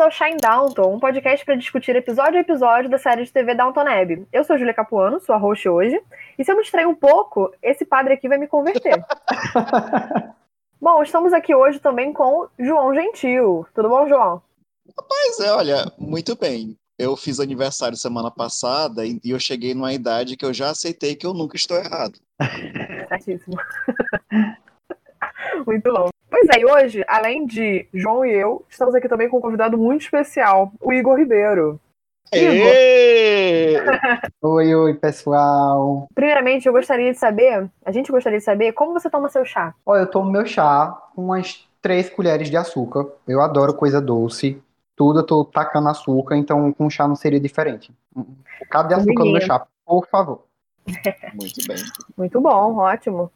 Bem-vindos ao Shine Downton, um podcast para discutir episódio a episódio da série de TV Downton Abbey. Eu sou a Julia Capuano, sua host hoje, e se eu me distrair um pouco, esse padre aqui vai me converter. bom, estamos aqui hoje também com João Gentil. Tudo bom, João? Rapaz, é, olha, muito bem. Eu fiz aniversário semana passada e eu cheguei numa idade que eu já aceitei que eu nunca estou errado. Certíssimo. muito bom. Pois é, e hoje, além de João e eu, estamos aqui também com um convidado muito especial, o Igor Ribeiro. Igor. oi, oi, pessoal. Primeiramente, eu gostaria de saber, a gente gostaria de saber como você toma seu chá. Olha, eu tomo meu chá com umas três colheres de açúcar. Eu adoro coisa doce. Tudo eu tô tacando açúcar, então com chá não seria diferente. Cadê açúcar no meu chá, por favor? Muito bem. Muito bom, ótimo.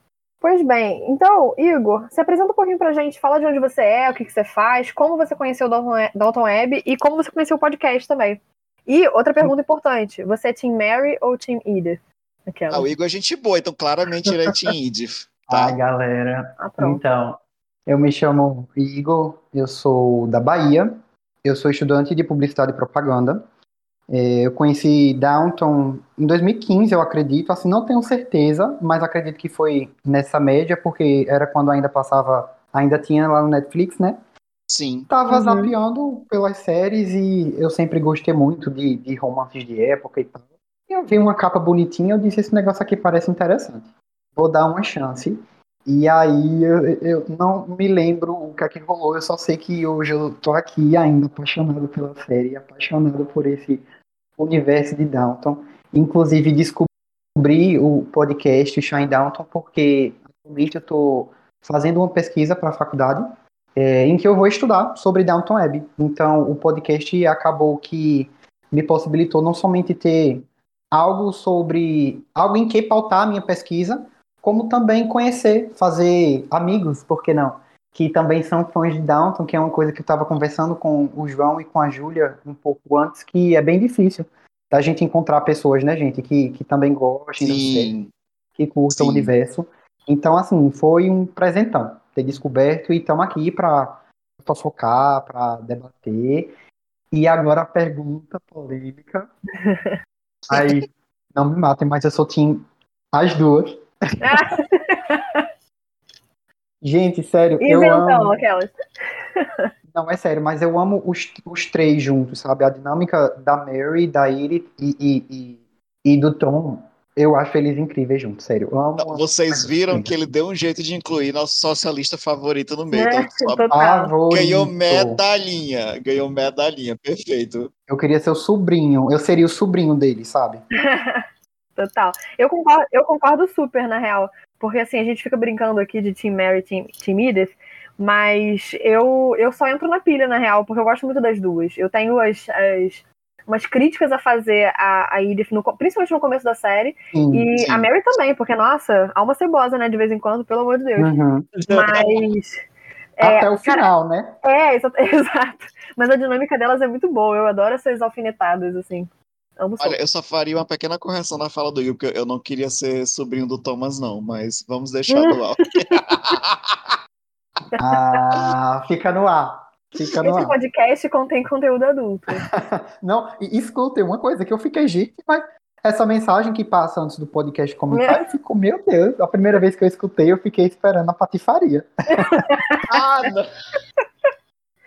Pois bem, então, Igor, se apresenta um pouquinho pra gente, fala de onde você é, o que, que você faz, como você conheceu o Dalton Web e como você conheceu o podcast também. E outra pergunta importante, você é Team Mary ou Team Edith? Aquela. Ah, o Igor é gente boa, então claramente ele é Team Edith. Tá? Ai, galera. Ah, então, eu me chamo Igor, eu sou da Bahia, eu sou estudante de publicidade e propaganda. É, eu conheci Downton em 2015, eu acredito, assim, não tenho certeza, mas acredito que foi nessa média, porque era quando ainda passava, ainda tinha lá no Netflix, né? Sim. Tava uhum. zapeando pelas séries e eu sempre gostei muito de, de romances de época e tal. E eu vi uma capa bonitinha, eu disse, esse negócio aqui parece interessante. Vou dar uma chance. E aí eu, eu não me lembro o que é que rolou, eu só sei que hoje eu tô aqui ainda apaixonado pela série, apaixonado por esse universo de Downton. Inclusive descobri o podcast Shine Downton porque atualmente eu tô fazendo uma pesquisa para a faculdade é, em que eu vou estudar sobre Downton Abbey. Então o podcast acabou que me possibilitou não somente ter algo sobre algo em que pautar a minha pesquisa, como também conhecer, fazer amigos, por que não? Que também são fãs de Downton, que é uma coisa que eu estava conversando com o João e com a Júlia um pouco antes, que é bem difícil da gente encontrar pessoas, né, gente, que, que também gostem, Sim. que curtam o universo. Então, assim, foi um presentão ter descoberto e estamos aqui para focar, para debater. E agora a pergunta polêmica. Aí, não me matem, mas eu sou team as duas. Gente, sério, eu amo... aquelas. Não, é sério, mas eu amo os, os três juntos, sabe? A dinâmica da Mary, da Edith e, e, e, e do Tom, eu acho eles incríveis juntos, sério. Eu amo Não, vocês viram que ele deu um jeito de incluir nosso socialista favorito no meio. É, então, ganhou medalhinha, ganhou medalhinha, perfeito. Eu queria ser o sobrinho, eu seria o sobrinho dele, sabe? Total. Eu concordo, eu concordo super, na real. Porque assim, a gente fica brincando aqui de Team Mary e Team, Team Edith, mas eu, eu só entro na pilha, na real, porque eu gosto muito das duas. Eu tenho as, as umas críticas a fazer a, a Edith, no, principalmente no começo da série. Sim, e sim. a Mary também, porque, nossa, alma cebosa, né, de vez em quando, pelo amor de Deus. Uhum. Mas. É, Até o final, cara, né? É, exato. Mas a dinâmica delas é muito boa. Eu adoro essas alfinetadas, assim. Amo Olha, eu só faria uma pequena correção na fala do Will, porque eu não queria ser sobrinho do Thomas, não, mas vamos deixar no ar. ah, fica no ar. Fica no Esse ar. podcast contém conteúdo adulto. não, escutem uma coisa que eu fiquei gente, mas essa mensagem que passa antes do podcast comentar, é. ficou, meu Deus, a primeira vez que eu escutei, eu fiquei esperando a patifaria. ah, não.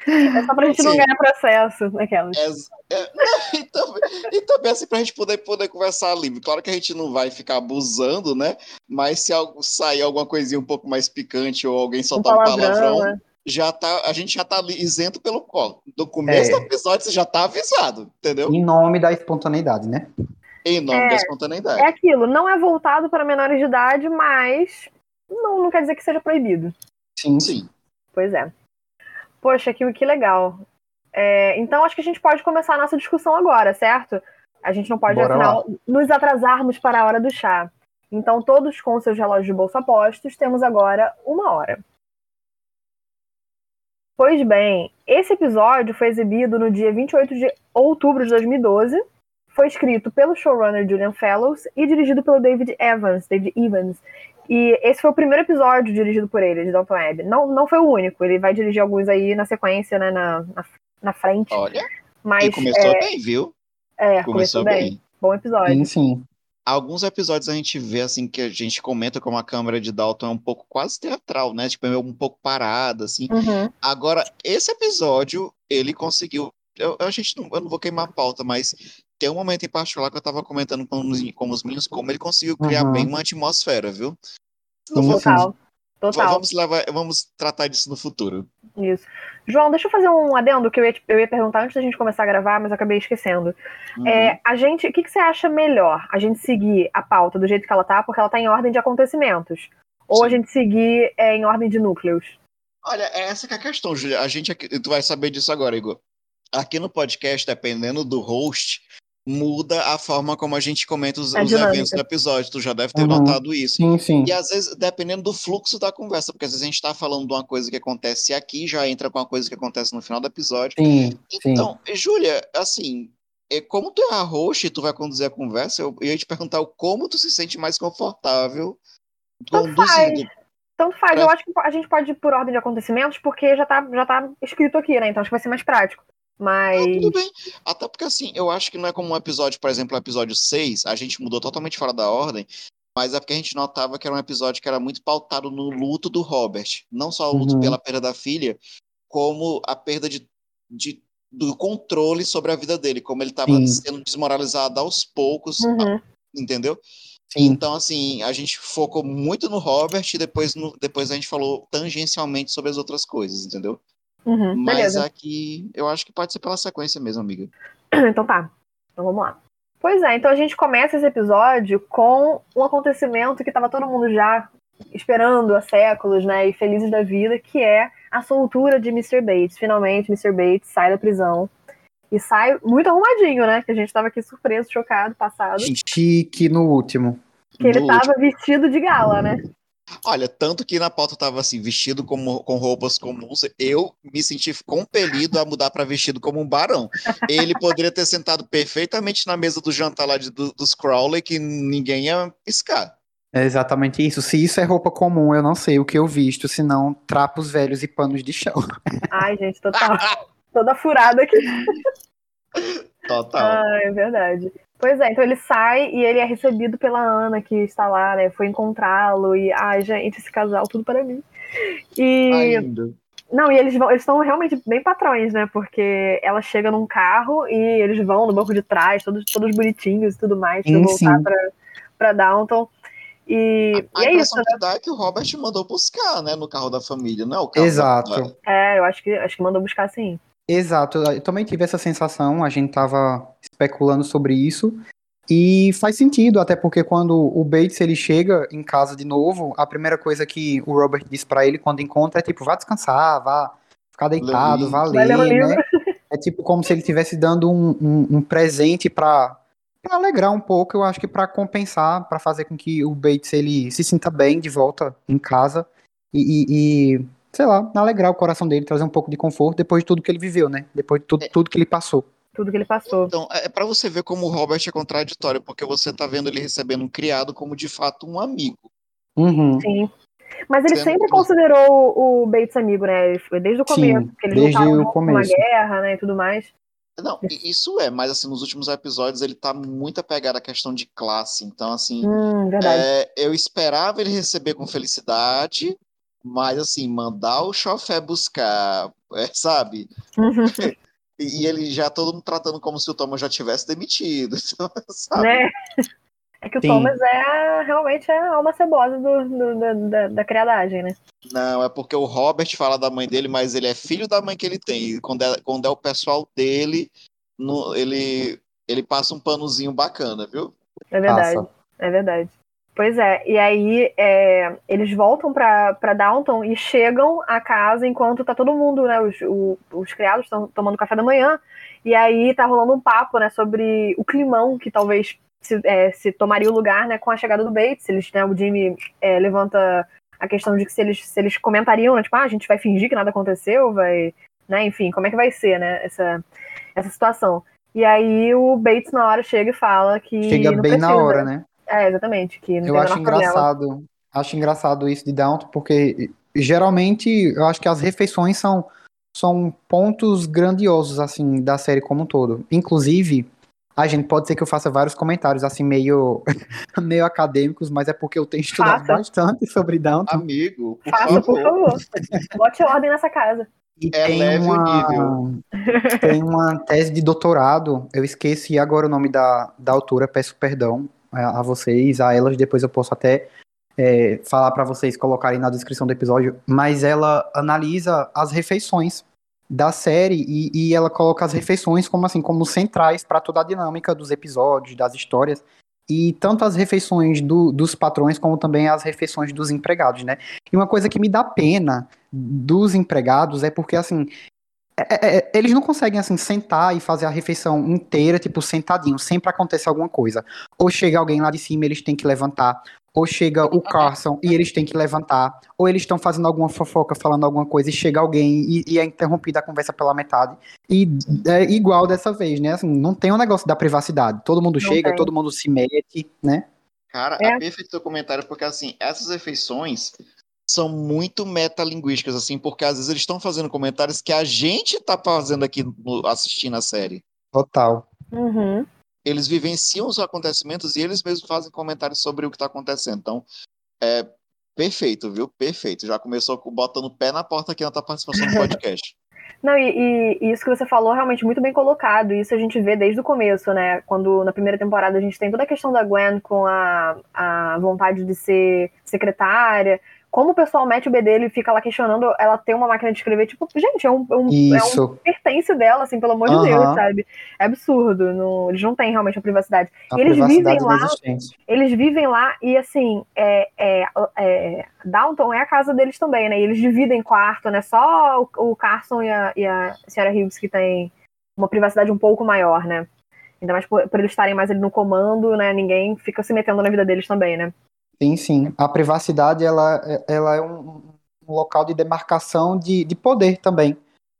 É só pra gente Sim. não ganhar processo naquelas. É, é, e, também, e também assim, pra gente poder, poder conversar livre. Claro que a gente não vai ficar abusando, né? Mas se algo, sair alguma coisinha um pouco mais picante ou alguém soltar um, um palavrão, né? já tá, a gente já tá isento pelo colo. Do começo é. do episódio você já tá avisado, entendeu? Em nome da espontaneidade, né? Em nome é, da espontaneidade. É aquilo, não é voltado para menores de idade, mas não, não quer dizer que seja proibido. Sim. Sim. Pois é. Poxa, que, que legal. É, então acho que a gente pode começar a nossa discussão agora, certo? A gente não pode, afinal, nos atrasarmos para a hora do chá. Então, todos com seus relógios de bolso apostos, temos agora uma hora. Pois bem, esse episódio foi exibido no dia 28 de outubro de 2012. Foi escrito pelo showrunner Julian Fellows e dirigido pelo David Evans, David Evans. E esse foi o primeiro episódio dirigido por ele, de Dalton Web. Não, não foi o único, ele vai dirigir alguns aí na sequência, né, na, na, na frente. Olha, Mas e começou é, bem, viu? é, Começou bem. Bom episódio. Sim, sim. Alguns episódios a gente vê, assim, que a gente comenta como a câmera de Dalton é um pouco quase teatral, né? Tipo, é um pouco parada, assim. Uhum. Agora, esse episódio, ele conseguiu. Eu, a gente não, eu não vou queimar a pauta, mas tem um momento em particular que eu tava comentando com os, com os meninos como ele conseguiu criar Uhum. bem uma atmosfera, viu? Sim, vou- Total. v- Total. Vamos, levar, vamos tratar disso no futuro. Isso. João, deixa eu fazer um adendo que eu ia, eu ia perguntar antes da gente começar a gravar, mas eu acabei esquecendo. Uhum. É, a gente, o que, que você acha melhor? A gente seguir a pauta do jeito que ela tá, porque ela tá em ordem de acontecimentos? Ou a Sim. gente seguir é, em ordem de núcleos? Olha, é essa que é a questão, Julia. A gente tu vai saber disso agora, Igor. Aqui no podcast, dependendo do host, muda a forma como a gente comenta os, A os eventos do episódio. Tu já deve ter Uhum. notado isso. Sim, sim. E às vezes, dependendo do fluxo da conversa, porque às vezes a gente tá falando de uma coisa que acontece aqui, já entra com uma coisa que acontece no final do episódio. Sim, sim. Então, Júlia, assim, é, como tu é a host e tu vai conduzir a conversa, eu ia te perguntar o como tu se sente mais confortável Tanto conduzindo. Tanto faz, É. eu acho que a gente pode ir por ordem de acontecimentos, porque já tá, já tá escrito aqui, né? Então acho que vai ser mais prático. Mas. Ah, tudo bem. Até porque, assim, eu acho que não é como um episódio, por exemplo, o episódio 6, a gente mudou totalmente fora da ordem, mas é porque a gente notava que era um episódio que era muito pautado no luto do Robert. Não só o luto Uhum. pela perda da filha, como a perda de, de- do controle sobre a vida dele, como ele estava sendo desmoralizado aos poucos, Uhum. entendeu? Sim. Então, assim, a gente focou muito no Robert e depois, no- depois a gente falou tangencialmente sobre as outras coisas, entendeu? Uhum, Mas beleza. aqui, eu acho que pode ser pela sequência mesmo, amiga. Então tá. Então vamos lá. Pois é, então a gente começa esse episódio com um acontecimento que tava todo mundo já esperando há séculos, né? E felizes da vida, que é a soltura de Mr. Bates. Finalmente, Mr. Bates sai da prisão. E sai muito arrumadinho, né? Que a gente tava aqui surpreso, chocado, passado. Chique no último. Que ele No tava vestido de gala, né? Olha, tanto que na pauta tava assim, vestido como, com roupas comuns, eu me senti compelido a mudar para vestido como um barão. Ele poderia ter sentado perfeitamente na mesa do jantar lá de- do- dos Crowley, que ninguém ia piscar. É exatamente isso. Se isso é roupa comum, eu não sei o que eu visto, senão trapos velhos e panos de chão. Ai, gente, total. Toda furada aqui. Total. Ah, é verdade. Pois é, então ele sai e ele é recebido pela Ana, que está lá, né? Foi encontrá-lo e, ai, gente, esse casal, tudo para mim. E. Ainda. Não, e eles vão, eles estão realmente bem patrões, né? Porque ela chega num carro e eles vão no banco de trás, todos, todos bonitinhos e tudo mais, pra voltar sim. pra, pra Downton. E, A e é isso, impressão né? que dá é que o Robert mandou buscar, né, no carro da família, não é o carro da- Exato. É, eu acho que acho que mandou buscar sim. Exato, eu também tive essa sensação, a gente tava especulando sobre isso, e faz sentido, até porque quando o Bates ele chega em casa de novo, a primeira coisa que o Robert diz pra ele quando encontra é tipo, vá descansar, vá ficar deitado, vá ler né? É tipo como se ele estivesse dando um, um, um presente pra, pra alegrar um pouco, eu acho que pra compensar, pra fazer com que o Bates ele se sinta bem de volta em casa e, e- e, sei lá, alegrar o coração dele, trazer um pouco de conforto depois de tudo que ele viveu, né? Depois de tudo, tudo que ele passou. Tudo que ele passou. Então, é para você ver como o Robert é contraditório, porque você tá vendo ele recebendo um criado como de fato um amigo. Uhum. Sim. Mas ele Sendo sempre que- considerou o Bates amigo, né? Desde o começo. Sim, porque eles desde o começo. guerra, né? E tudo mais. Não, isso é, mas assim, nos últimos episódios ele tá muito apegado à questão de classe. Então, assim, Hum, verdade. é, eu esperava ele receber com felicidade, mas assim, mandar o chofé buscar, é, sabe? Uhum. E, e ele já todo mundo tratando como se o Thomas já tivesse demitido, sabe? né? É que o Sim. Thomas é realmente a alma cebosa do, do- da, da, da criadagem, né? Não, é porque o Robert fala da mãe dele, mas ele é filho da mãe que ele tem. E quando é, quando é o pessoal dele, no- ele, ele passa um panozinho bacana, viu? É verdade. Passa. É verdade. Pois é, e aí é, eles voltam pra, pra Downton e chegam à casa enquanto tá todo mundo, né? Os, o, os criados estão tomando café da manhã, e aí tá rolando um papo, né, sobre o climão que talvez se, é, se tomaria o lugar, né, com a chegada do Bates. Eles, né, o Jimmy é, levanta a questão de que se eles, se eles comentariam, né, tipo, ah, a gente vai fingir que nada aconteceu, vai, né, enfim, como é que vai ser, né, essa, essa situação. E aí o Bates na hora chega e fala que. Chega bem precisa. na hora, né? É, exatamente. Que não eu acho engraçado, problema. acho engraçado isso de Downton, porque geralmente eu acho que as refeições são, são pontos grandiosos, assim, da série como um todo. Inclusive, a gente pode ser que eu faça vários comentários, assim, meio, meio acadêmicos, mas é porque eu tenho estudado Faça. bastante sobre Downton. Amigo, por Faça, favor. por favor. Bote ordem nessa casa. E é tem uma, tem uma tese de doutorado, eu esqueci agora o nome da, da autora, peço perdão a, vocês, a elas, depois eu posso até é, falar para vocês colocarem na descrição do episódio, mas ela analisa as refeições da série e, e ela coloca as refeições como assim como centrais para toda a dinâmica dos episódios, das histórias. E tanto as refeições do, dos patrões como também as refeições dos empregados, né? E uma coisa que me dá pena dos empregados é porque, assim, é, é, é, eles não conseguem, assim, sentar e fazer a refeição inteira, tipo, sentadinho, sempre acontece alguma coisa. Ou chega alguém lá de cima, eles têm que levantar, ou chega o Carson e eles têm que levantar, ou eles estão fazendo alguma fofoca, falando alguma coisa, e chega alguém e, e, é interrompida a conversa pela metade. E é igual dessa vez, né? Assim, não tem o um negócio da privacidade. Todo mundo não chega, tem. todo mundo se mete, né? Cara, é. é perfeito o comentário, porque assim, essas refeições são muito metalinguísticas, assim, porque às vezes eles estão fazendo comentários que a gente tá fazendo aqui no, assistindo a série. Total. Uhum eles vivenciam os acontecimentos e eles mesmos fazem comentários sobre o que está acontecendo. Então, é perfeito, viu? Perfeito. Já começou botando o pé na porta aqui na tua participação no podcast. Não, e, e, isso que você falou realmente muito bem colocado. Isso a gente vê desde o começo, né? Quando na primeira temporada a gente tem toda a questão da Gwen com a, a vontade de ser secretária como o pessoal mete o B dele e fica lá questionando ela ter uma máquina de escrever, tipo, gente, é um, é um, é um pertence dela, assim, pelo amor de Deus, sabe? É absurdo. No, eles não têm realmente a privacidade. A e eles vivem lá. Eles vivem lá e assim, é, é, é, Downton é a casa deles também, né? E eles dividem quarto, né? Só o, o Carson e a, e a senhora Hughes que tem uma privacidade um pouco maior, né? Ainda mais por, por eles estarem mais ali no comando, né? Ninguém fica se metendo na vida deles também, né? Sim, sim. A privacidade ela, ela é um, um local de demarcação de, de poder também.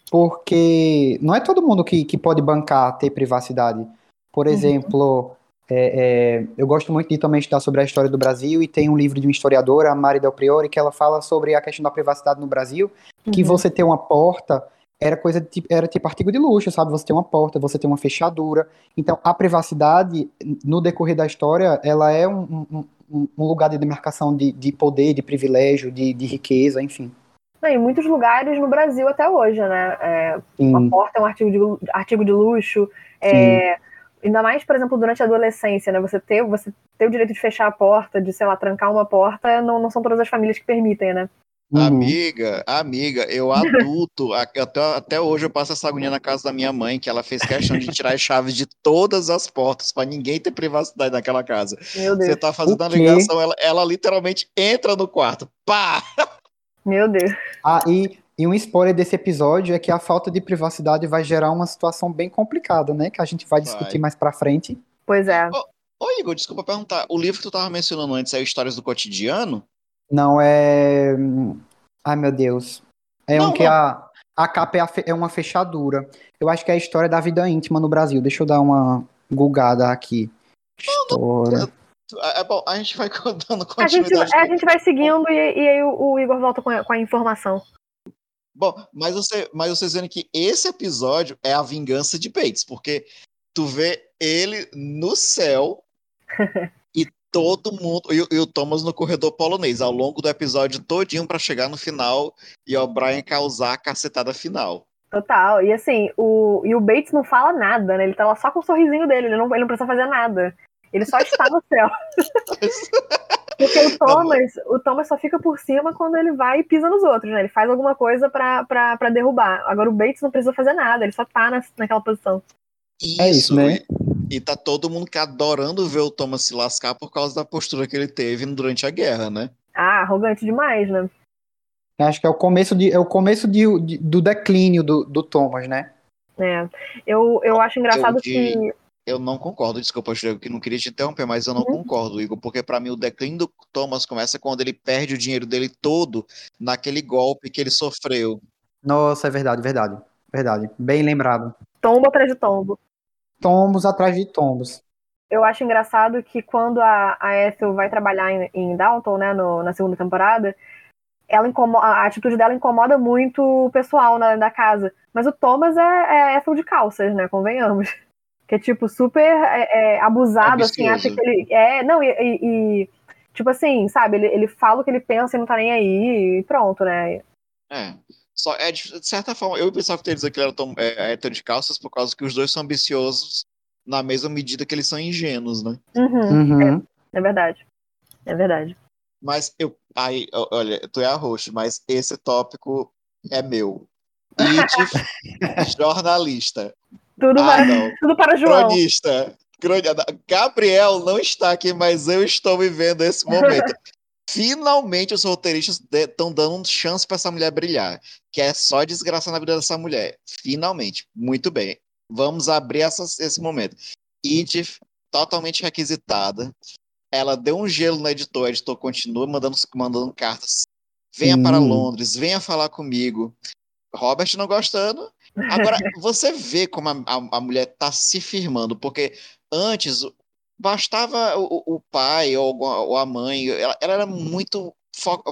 Porque não é todo mundo que, que pode bancar ter privacidade. Por uhum. exemplo, é, é, eu gosto muito de também estudar sobre a história do Brasil e tem um livro de uma historiadora, a Mari Del Priori, que ela fala sobre a questão da privacidade no Brasil, uhum. que você ter uma porta era coisa de, era tipo artigo de luxo, sabe? Você tem uma porta, você tem uma fechadura. Então, a privacidade, no decorrer da história, ela é um, um, um lugar de demarcação de, de poder, de privilégio, de, de riqueza, enfim. em muitos lugares no Brasil até hoje, né? É, uma porta é um artigo de, artigo de luxo. É, ainda mais, por exemplo, durante a adolescência, né? Você ter, você ter o direito de fechar a porta, de, sei lá, trancar uma porta, não, não são todas as famílias que permitem, né? Uhum. Amiga, amiga, eu adulto, até, até hoje eu passo essa agonia na casa da minha mãe, que ela fez questão de tirar as chaves de todas as portas, para ninguém ter privacidade naquela casa. Meu Deus. Você tá fazendo a ligação, ela, ela literalmente entra no quarto. Pá! Meu Deus. Ah, e, e um spoiler desse episódio é que a falta de privacidade vai gerar uma situação bem complicada, né? Que a gente vai discutir vai. mais pra frente. Pois é. Ô, ô, Igor, desculpa perguntar. O livro que tu tava mencionando antes é Histórias do Cotidiano? Não, é. Ai, meu Deus. É não, um que a, a capa é, a, é, uma fechadura. Eu acho que é a história da vida íntima no Brasil. Deixa eu dar uma gulgada aqui. História. É, é bom, a gente vai contando continuidade. A gente, a gente vai seguindo e, e aí o, o, Igor volta com a, com a informação. Bom, mas você, mas você dizendo que esse episódio é a vingança de Bates, porque tu vê ele no céu todo mundo. E, e, o Thomas no corredor polonês, ao longo do episódio todinho para chegar no final e o Brian causar a cacetada final. Total. E assim, o, e o Bates não fala nada, né? Ele tá lá só com o sorrisinho dele, ele não, ele não precisa fazer nada. Ele só está no céu. Porque o Thomas, o Thomas só fica por cima quando ele vai e pisa nos outros, né? Ele faz alguma coisa para derrubar. Agora o Bates não precisa fazer nada, ele só tá na, naquela posição. Isso, é isso né? E, tá todo mundo adorando ver o Thomas se lascar por causa da postura que ele teve durante a guerra, né? Ah, arrogante demais, né? Acho que é o começo, de, é o começo de, de do declínio do, do Thomas, né? É. Eu, eu acho engraçado eu, que. Eu não concordo, desculpa, Diego, que não queria te interromper, mas eu não uhum. concordo, Igor, porque para mim o declínio do Thomas começa quando ele perde o dinheiro dele todo naquele golpe que ele sofreu. Nossa, é verdade, verdade. Verdade. Bem lembrado. Tombo atrás de tombo. Tombos atrás de tombos. Eu acho engraçado que quando a, a Ethel vai trabalhar em, em Dalton, né, no, na segunda temporada, ela incomoda, a atitude dela incomoda muito o pessoal na, da casa. Mas o Thomas é, é Ethel de calças, né? Convenhamos. Que é, tipo, super é, é, abusado, assim, acha que ele. É, não, e, e, e, tipo assim, sabe, ele, ele fala o que ele pensa e não tá nem aí, e pronto, né? É. Só, é, de certa forma, eu pensava que eles dizer que ele era tom, é, hétero de calças por causa que os dois são ambiciosos na mesma medida que eles são ingênuos, né? Uhum, uhum. É, é, verdade. É verdade. Mas eu. Aí, olha, tu é a host, mas esse tópico é meu. It, jornalista. Tudo, ah, para, tudo para João. Cronista. Gabriel não está aqui, mas eu estou vivendo esse momento. Finalmente os roteiristas estão dando chance para essa mulher brilhar, que é só desgraça na vida dessa mulher. Finalmente, muito bem. Vamos abrir esse momento. Edith, totalmente requisitada. Ela deu um gelo no editor, o editor continua mandando, mandando cartas. Venha hum. para Londres, venha falar comigo. Robert não gostando. Agora, você vê como a, a, a mulher está se firmando, porque antes bastava o, o pai ou, ou, a mãe, ela, ela era muito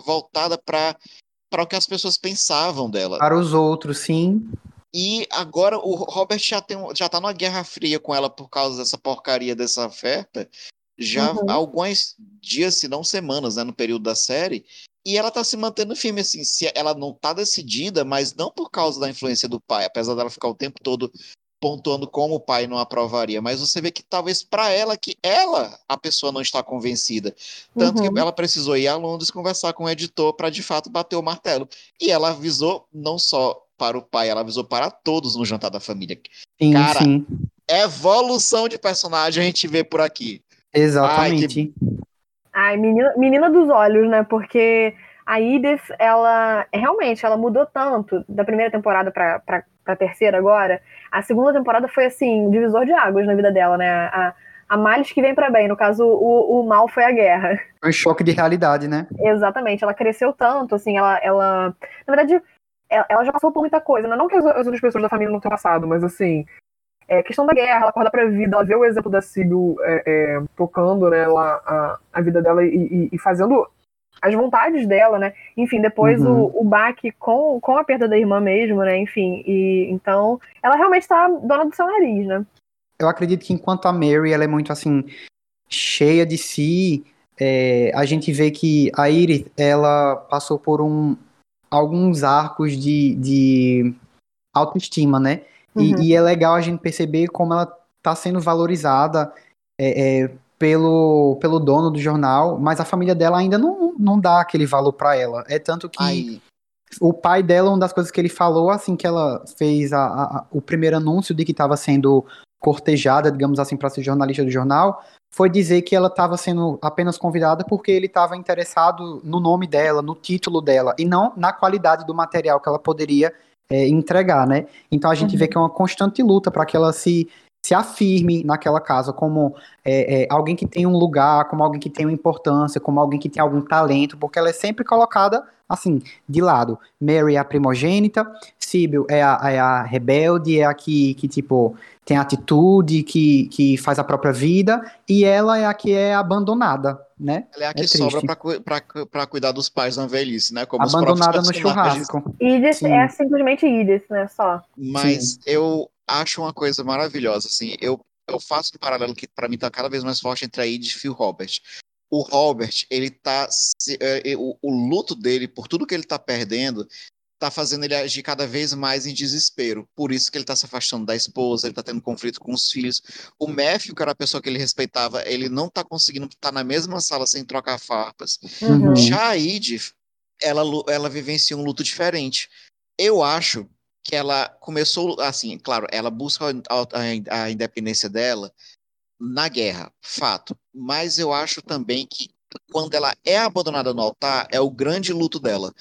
voltada para para o que as pessoas pensavam dela. Para os outros, sim. E agora o Robert já, tem, já tá numa guerra fria com ela por causa dessa porcaria dessa oferta. Já uhum. há alguns dias, se não semanas, né, no período da série. E ela tá se mantendo firme, assim. Se ela não tá decidida, mas não por causa da influência do pai, apesar dela ficar o tempo todo pontuando como o pai não aprovaria, mas você vê que talvez para ela que ela a pessoa não está convencida, tanto uhum. que ela precisou ir a Londres conversar com o editor para de fato bater o martelo. E ela avisou não só para o pai, ela avisou para todos no jantar da família. Sim, Cara, sim. evolução de personagem a gente vê por aqui. Exatamente. Ai, que... Ai menina, menina dos olhos, né? Porque a Edith, ela realmente ela mudou tanto da primeira temporada para pra terceira agora, a segunda temporada foi assim, um divisor de águas na vida dela, né? A, a males que vem para bem, no caso, o, o mal foi a guerra. Foi um choque de realidade, né? Exatamente, ela cresceu tanto, assim, ela. ela na verdade, ela já passou por muita coisa, né? Não que as, as outras pessoas da família não tenham passado, mas assim. É, questão da guerra, ela acorda pra vida, ela vê o exemplo da Sibyl é, é, tocando né, lá, a, a vida dela e, e, e fazendo as vontades dela, né? Enfim, depois uhum. o, o baque com, com a perda da irmã mesmo, né? Enfim, e então ela realmente tá dona do seu nariz, né? Eu acredito que enquanto a Mary ela é muito assim cheia de si, é, a gente vê que a Iris ela passou por um alguns arcos de, de autoestima, né? E, uhum. e, é legal a gente perceber como ela tá sendo valorizada é, é, pelo, pelo dono do jornal, mas a família dela ainda não, não dá aquele valor para ela. É tanto que Ai. o pai dela, uma das coisas que ele falou assim que ela fez a, a, o primeiro anúncio de que estava sendo cortejada, digamos assim, para ser jornalista do jornal, foi dizer que ela estava sendo apenas convidada porque ele estava interessado no nome dela, no título dela, e não na qualidade do material que ela poderia é, entregar, né? Então a gente uhum. vê que é uma constante luta para que ela se se afirme naquela casa como é, é, alguém que tem um lugar, como alguém que tem uma importância, como alguém que tem algum talento, porque ela é sempre colocada assim, de lado. Mary é a primogênita, Sibyl é a, é a rebelde, é a que, que, tipo, tem atitude, que, que faz a própria vida, e ela é a que é abandonada, né? Ela é a que é sobra para cuidar dos pais na velhice, né? Como abandonada no churrasco. Edith é simplesmente Edith, né? Só. Mas Sim. eu acho uma coisa maravilhosa, assim, eu, eu faço um paralelo que para mim tá cada vez mais forte entre a Edith e o Robert. O Robert, ele tá, é, o, o luto dele, por tudo que ele tá perdendo, tá fazendo ele agir cada vez mais em desespero. Por isso que ele tá se afastando da esposa, ele tá tendo conflito com os filhos. O Matthew, que era a pessoa que ele respeitava, ele não tá conseguindo estar na mesma sala sem trocar farpas. Uhum. Já a Edith, ela, ela vivencia um luto diferente. Eu acho que ela começou, assim, claro, ela busca a, a independência dela na guerra, fato. Mas eu acho também que quando ela é abandonada no altar, é o grande luto dela.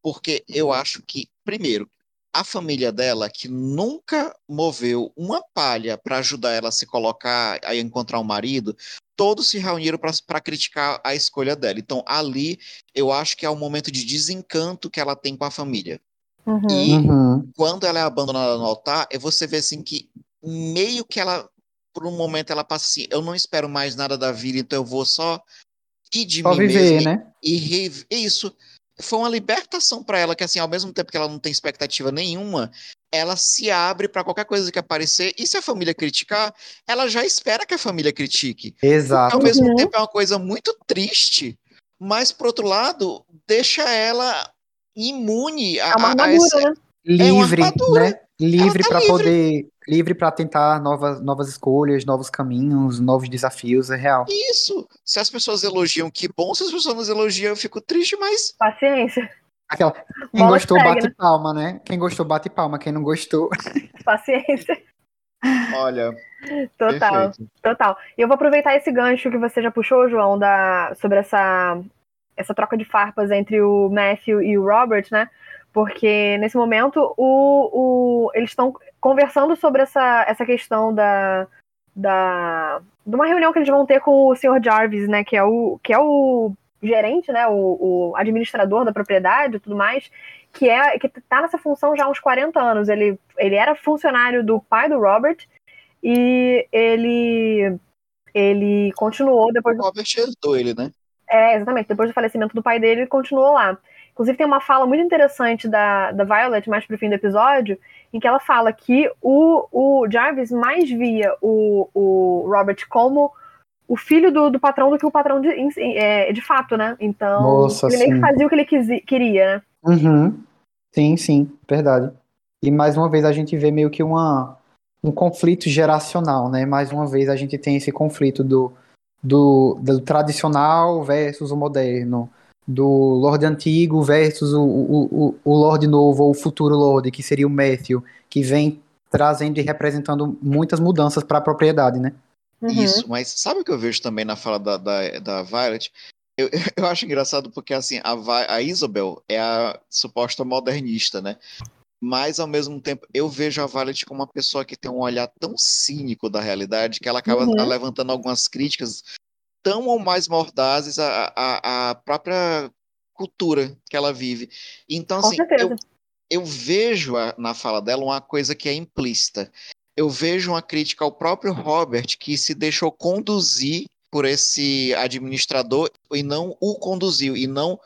Porque eu acho que, primeiro, a família dela, que nunca moveu uma palha para ajudar ela a se colocar, a encontrar um marido, todos se reuniram para criticar a escolha dela. Então, ali, eu acho que é o um momento de desencanto que ela tem com a família. Uhum. E uhum. quando ela é abandonada no altar, é você vê assim que meio que ela, por um momento, ela passa assim: eu não espero mais nada da vida, então eu vou só ir de só mim viver, mesmo. Né? E, e isso foi uma libertação para ela, que assim, ao mesmo tempo que ela não tem expectativa nenhuma, ela se abre para qualquer coisa que aparecer, e se a família criticar, ela já espera que a família critique. Exato. ao mesmo uhum. tempo é uma coisa muito triste, mas por outro lado, deixa ela imune a, é uma armadura, a essa... né? livre, é né? Livre tá para poder livre para tentar novas, novas escolhas, novos caminhos, novos desafios, é real. Isso. Se as pessoas elogiam, que bom. Se as pessoas não elogiam, eu fico triste, mas. Paciência. Aquela. Quem Bola gostou, segue, bate né? palma, né? Quem gostou, bate palma. Quem não gostou. Paciência. Olha. Total, perfeito. total. E eu vou aproveitar esse gancho que você já puxou, João, da, sobre essa, essa troca de farpas entre o Matthew e o Robert, né? Porque nesse momento o, o, eles estão conversando sobre essa, essa questão da, da de uma reunião que eles vão ter com o Sr. Jarvis, né, que é o que é o gerente, né, o, o administrador da propriedade e tudo mais, que é que tá nessa função já há uns 40 anos. Ele ele era funcionário do pai do Robert e ele ele continuou depois O Robert herdou ele, né? É, exatamente. Depois do falecimento do pai dele, ele continuou lá. Inclusive, tem uma fala muito interessante da, da Violet, mais pro fim do episódio, em que ela fala que o, o Jarvis mais via o, o Robert como o filho do, do patrão do que o patrão de, é, de fato, né? Então, Nossa, ele meio que fazia o que ele queria, né? Uhum. Sim, sim, verdade. E mais uma vez a gente vê meio que uma, um conflito geracional, né? Mais uma vez a gente tem esse conflito do, do, do tradicional versus o moderno do Lorde Antigo versus o, o, o, Lorde Novo, ou o futuro Lorde, que seria o Matthew, que vem trazendo e representando muitas mudanças para a propriedade, né? Uhum. Isso, mas sabe o que eu vejo também na fala da, da, da Violet? Eu, eu acho engraçado porque, assim, a, a Isabel é a suposta modernista, né? Mas, ao mesmo tempo, eu vejo a Violet como uma pessoa que tem um olhar tão cínico da realidade que ela acaba uhum. levantando algumas críticas tão ou mais mordazes à, à, à própria cultura que ela vive. Então, assim, eu, eu vejo a, na fala dela uma coisa que é implícita. Eu vejo uma crítica ao próprio Robert, que se deixou conduzir por esse administrador e não o conduziu, e não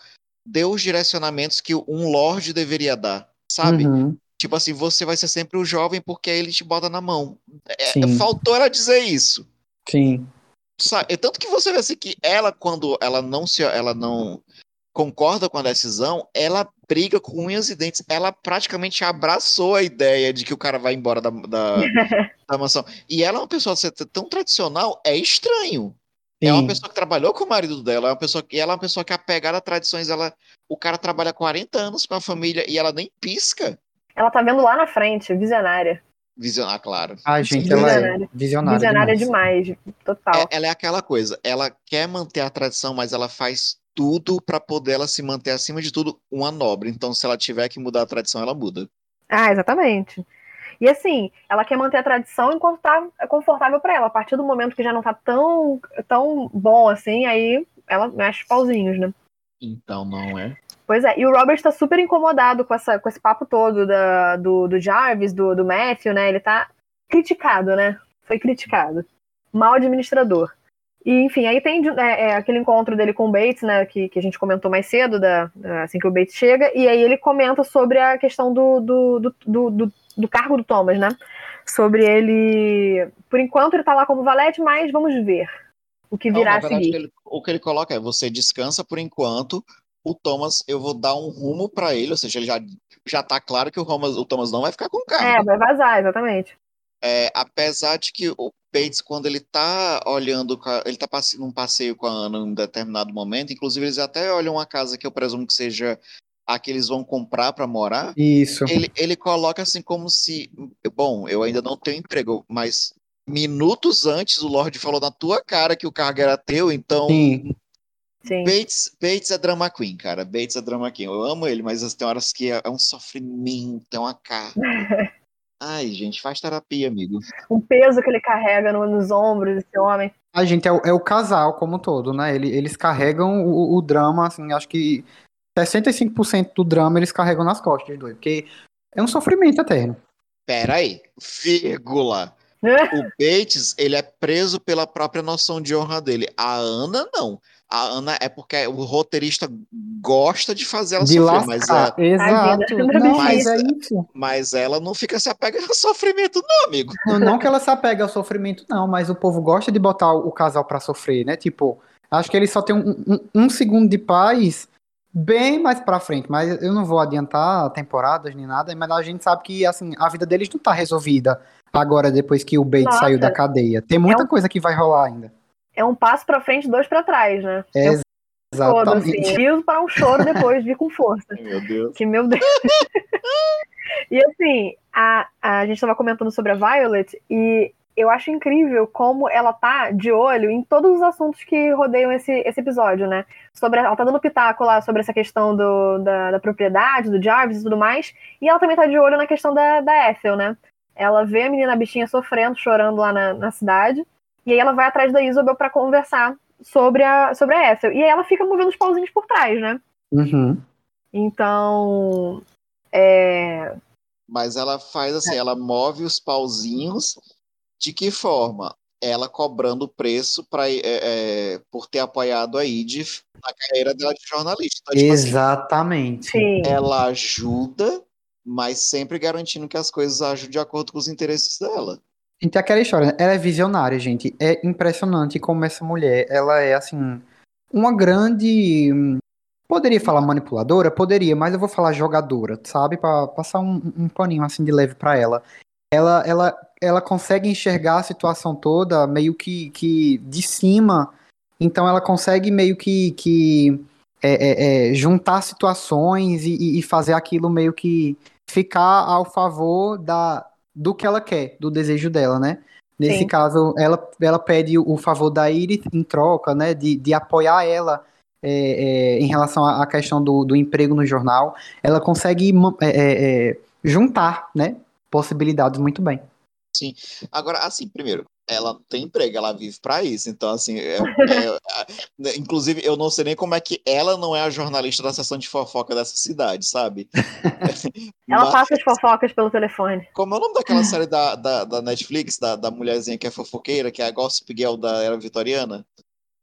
deu os direcionamentos que um lord deveria dar, sabe? Uhum. Tipo assim, você vai ser sempre o jovem porque ele te bota na mão. É, faltou ela dizer isso. Sim. Sabe? É tanto que você vê assim que ela, quando ela não se ela não concorda com a decisão, ela briga com unhas e dentes. Ela praticamente abraçou a ideia de que o cara vai embora da, da, da mansão. E ela é uma pessoa tão tradicional, é estranho. Sim. É uma pessoa que trabalhou com o marido dela, é uma pessoa que ela é uma pessoa que é apegada a tradições, ela o cara trabalha 40 anos com a família e ela nem pisca. Ela tá vendo lá na frente, visionária. Visionar, claro. Ah, gente, ela é visionária. Visionária demais, demais total. É, ela é aquela coisa, ela quer manter a tradição, mas ela faz tudo para poder ela se manter acima de tudo uma nobre. Então, se ela tiver que mudar a tradição, ela muda. Ah, exatamente. E assim, ela quer manter a tradição enquanto tá confortável para ela. A partir do momento que já não tá tão, tão bom assim, aí ela mexe os pauzinhos, né? Então não é. Pois é, e o Robert tá super incomodado com, essa, com esse papo todo da, do, do Jarvis, do, do Matthew, né? Ele tá criticado, né? Foi criticado. Mal administrador. E, enfim, aí tem é, é, aquele encontro dele com o Bates, né? Que, que a gente comentou mais cedo, da, da, assim que o Bates chega, e aí ele comenta sobre a questão do, do, do, do, do, cargo do Thomas, né? Sobre ele. Por enquanto ele tá lá como valete, mas vamos ver o que virá Não, a seguir. Ele, o que ele coloca é: você descansa por enquanto, o Thomas, eu vou dar um rumo para ele, ou seja, ele já, já tá claro que o, Thomas, o Thomas não vai ficar com o carro. É, vai vazar, exatamente. É, apesar de que o Bates, quando ele tá olhando, ele tá num passeio com a Ana em um determinado momento, inclusive eles até olham uma casa que eu presumo que seja a que eles vão comprar para morar, Isso. ele, ele coloca assim como se. Bom, eu ainda não tenho emprego, mas minutos antes o Lorde falou na tua cara que o cargo era teu, então. Sim. Sim. Bates, Bates é drama queen, cara. Bates é drama queen. Eu amo ele, mas tem horas que é, é um sofrimento, é uma cara. Ai, gente, faz terapia, amigo. Um peso que ele carrega no- nos ombros, esse homem. A gente é o, é o casal como um todo, né? Ele- Eles carregam o, o drama, assim, acho que 65% do drama eles carregam nas costas dois, porque é um sofrimento eterno. Pera aí, vírgula. O Bates, ele é preso pela própria noção de honra dele. A Ana, não. A Ana é porque o roteirista gosta de fazer ela De sofrer, mas, lascar. é- Exato. Tadinha, Não, mas é isso. mas ela não fica se apegando ao sofrimento, não, amigo. Não, não que ela se apegue ao sofrimento, não, mas o povo gosta de botar o, casal pra sofrer, né? Tipo, acho que ele só tem um, um- um segundo de paz bem mais pra frente, mas eu não vou adiantar temporadas nem nada, mas a gente sabe que, assim, a vida deles não tá resolvida agora, depois que o Bates Nossa. saiu da cadeia. Tem muita É um- coisa que vai rolar ainda. É um passo pra frente, dois pra trás, né? É, Eu todo, assim. exatamente. Riso para um choro depois, vir com força. Meu Deus. Que meu Deus. e assim, a, a gente estava comentando sobre a Violet e eu acho incrível como ela tá de olho em todos os assuntos que rodeiam esse, esse episódio, né? Sobre, ela tá dando pitaco lá sobre essa questão do, da, da propriedade, do Jarvis e tudo mais. E ela também tá de olho na questão da, da Ethel, né? Ela vê a menina bichinha sofrendo, chorando lá na, na cidade. E aí ela vai atrás da Isabel para conversar sobre a, sobre a Ethel. E aí ela fica movendo os pauzinhos por trás, né? Uhum. Então. É, Mas ela faz assim, ela move os pauzinhos. De que forma? Ela cobrando o preço pra, é, é, por ter apoiado a Edith na carreira dela de jornalista. Então, tipo assim, Exatamente. sim. ela ajuda, mas sempre garantindo que as coisas ajudem de acordo com os interesses dela. Gente, é aquela história, né? ela é visionária, gente. É impressionante como essa mulher, ela é, assim, uma grande. Poderia falar manipuladora? Poderia, mas eu vou falar jogadora, sabe? Pra passar um, um paninho, assim, de leve pra ela. Ela, ela, ela consegue enxergar a situação toda meio que, que de cima. Então ela consegue meio que, que é, é, é, juntar situações e, e- fazer aquilo meio que ficar ao favor da, do que ela quer, do desejo dela, né? Nesse Sim. caso, ela, ela pede o favor da Iris em troca, né? De, de apoiar ela é, é, em relação à questão do, do emprego no jornal. Ela consegue é, é, é, juntar, né? Possibilidades muito bem. Agora, assim, primeiro, ela tem emprego, ela vive pra isso. Então, assim, é- é- a- inclusive, eu não sei nem como é que ela não é a jornalista da sessão de fofoca dessa cidade, sabe? Ela Mas- passa as fofocas pelo telefone. Como é o nome daquela série da, da, da Netflix, da, da mulherzinha que é fofoqueira, que é a Gossip Girl da era vitoriana?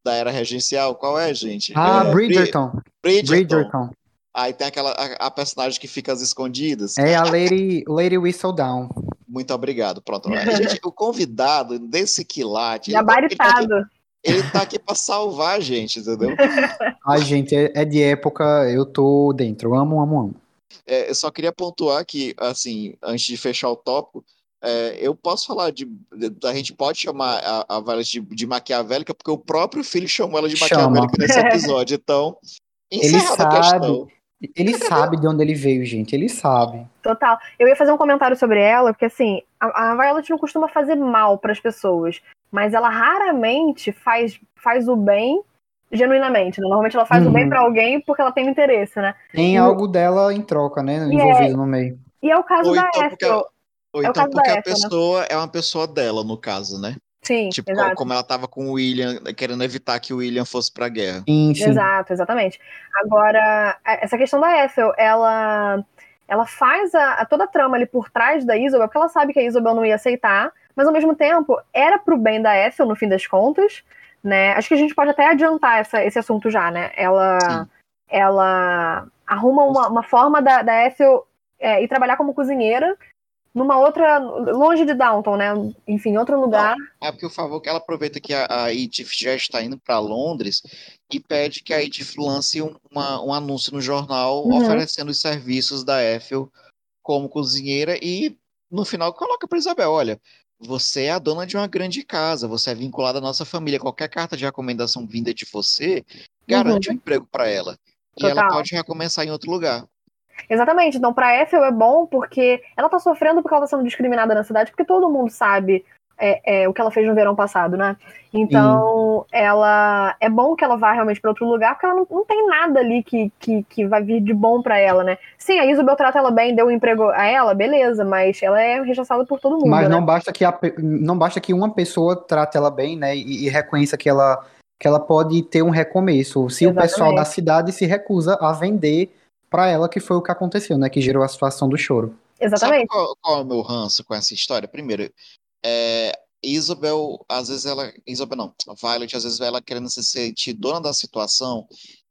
Da era regencial? Qual é, gente? Ah, É, Bridgerton. Bridgerton. Bridgerton. Aí tem aquela a, a personagem que fica às escondidas. É a Lady, Lady Whistledown. Muito obrigado. Pronto. Gente, o convidado desse quilate. ele tá- Gabaritado. Ele tá aqui pra salvar a gente, entendeu? Ai, gente, é, é de época, eu tô dentro. Amo, amo, amo. É, eu só queria pontuar que, assim, antes de fechar o tópico, é, eu posso falar de, de- A gente pode chamar a, a Violet de, de maquiavélica, porque o próprio filho chamou ela de Chama. maquiavélica nesse episódio. Então, Ele encerrada a sabe. questão. Ele sabe de onde ele veio, gente. Ele sabe. Total. Eu ia fazer um comentário sobre ela, porque assim, a, a Violet não costuma fazer mal pras pessoas, mas ela raramente faz, faz o bem genuinamente. né? Normalmente ela faz o bem Uhum. pra alguém porque ela tem um interesse, né? Tem E- algo dela em troca, né? Envolvido no meio. E é o caso Ou da então Ethel. ou É então porque a né? pessoa é uma pessoa dela, no caso, né? Sim, Tipo, exato. como ela tava com o William, querendo evitar que o William fosse pra guerra. Sim, sim. Exato, exatamente. Agora, a- essa questão da Ethel, ela, ela faz a, a- toda a trama ali por trás da Isabel, porque ela sabe que a Isabel não ia aceitar, mas ao mesmo tempo era pro bem da Ethel, no fim das contas, né? Acho que a gente pode até adiantar essa- esse assunto já, né? Ela, Sim. ela arruma uma, uma forma da, da Ethel é, ir trabalhar como cozinheira numa outra, longe de Downton, né? Enfim, outro lugar. É porque o favor que ela aproveita que a, a Edith já está indo para Londres e pede que a Edith lance um, uma- um anúncio no jornal Uhum. oferecendo os serviços da Ethel como cozinheira e no final coloca para Isabel, olha, você é a dona de uma grande casa, você é vinculada à nossa família, qualquer carta de recomendação vinda de você garante um emprego para ela. E ela Total. pode recomeçar em outro lugar. Exatamente. Então, pra Ethel é bom porque ela tá sofrendo porque ela tá sendo discriminada na cidade, porque todo mundo sabe é, é, o que ela fez no verão passado, né? Então, ela é bom que ela vá realmente para outro lugar, porque ela não, não tem nada ali que, que, que vai vir de bom para ela, né? Sim, a Isabel trata ela bem, deu um emprego a ela, beleza, mas ela é rechaçada por todo mundo. Mas né? não basta que a, não basta que uma pessoa trate ela bem, né? E, e reconheça que ela que ela pode ter um recomeço. Se Exatamente. o pessoal da cidade se recusa a vender para ela, que foi o que aconteceu, né? Que gerou a situação do choro. Exatamente. Sabe qual, qual, é o meu ranço com essa história? Primeiro, é, Isabel, às vezes ela. Isabel não, a Violet, às vezes ela querendo se sentir dona da situação,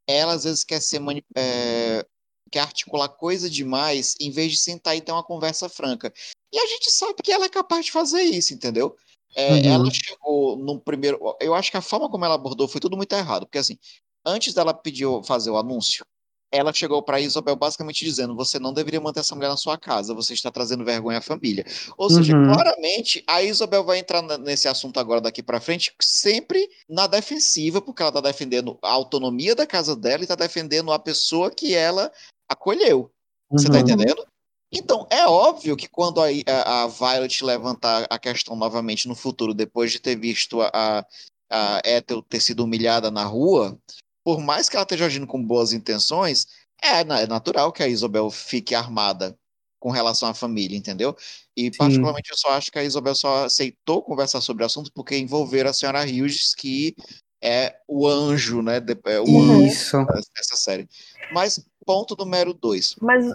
ela às vezes quer ser é, quer articular coisa demais em vez de sentar e ter uma conversa franca. E a gente sabe que ela é capaz de fazer isso, entendeu? É, uhum. Ela chegou no primeiro. Eu acho que a forma como ela abordou foi tudo muito errado, porque assim, antes dela pedir fazer o anúncio, ela chegou para Isabel basicamente dizendo: você não deveria manter essa mulher na sua casa, você está trazendo vergonha à família. Ou seja, uhum. claramente a Isabel vai entrar nesse assunto agora daqui para frente sempre na defensiva, porque ela está defendendo a autonomia da casa dela e está defendendo a pessoa que ela acolheu. Você está uhum. entendendo? Então, é óbvio que quando a, a, a, Violet levantar a questão novamente no futuro, depois de ter visto a, a Ethel ter sido humilhada na rua, por mais que ela esteja agindo com boas intenções, é, é natural que a Isabel fique armada com relação à família, entendeu? E Sim. particularmente eu só acho que a Isabel só aceitou conversar sobre o assunto porque envolver a senhora Hughes, que é o anjo, né? É o Isso. anjo dessa série. Mas ponto número dois. Mas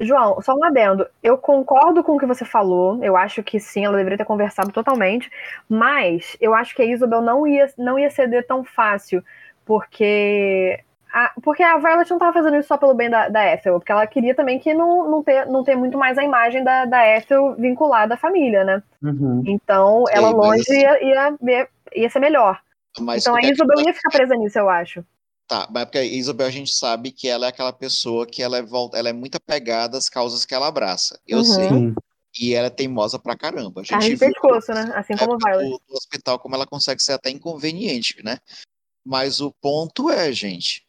João, só um adendo. Eu concordo com o que você falou. Eu acho que sim, ela deveria ter conversado totalmente. Mas eu acho que a Isabel não ia, não ia ceder tão fácil. Porque. A, porque a Violet não estava fazendo isso só pelo bem da, da Ethel, porque ela queria também que não, não, ter, não ter muito mais a imagem da, da Ethel vinculada à família, né? Uhum. Então, ela longe assim... ia, ia, ia ser melhor. Mas então a Isabel ia ficar presa nisso, eu acho. Tá, mas porque a Isabel a gente sabe que ela é aquela pessoa que ela é, ela é muito apegada às causas que ela abraça. Eu uhum. sei. E ela é teimosa pra caramba. A gente Carne de pescoço, né? Assim como o Violet. Do, do hospital, como ela consegue ser até inconveniente, né? Mas o ponto é, gente,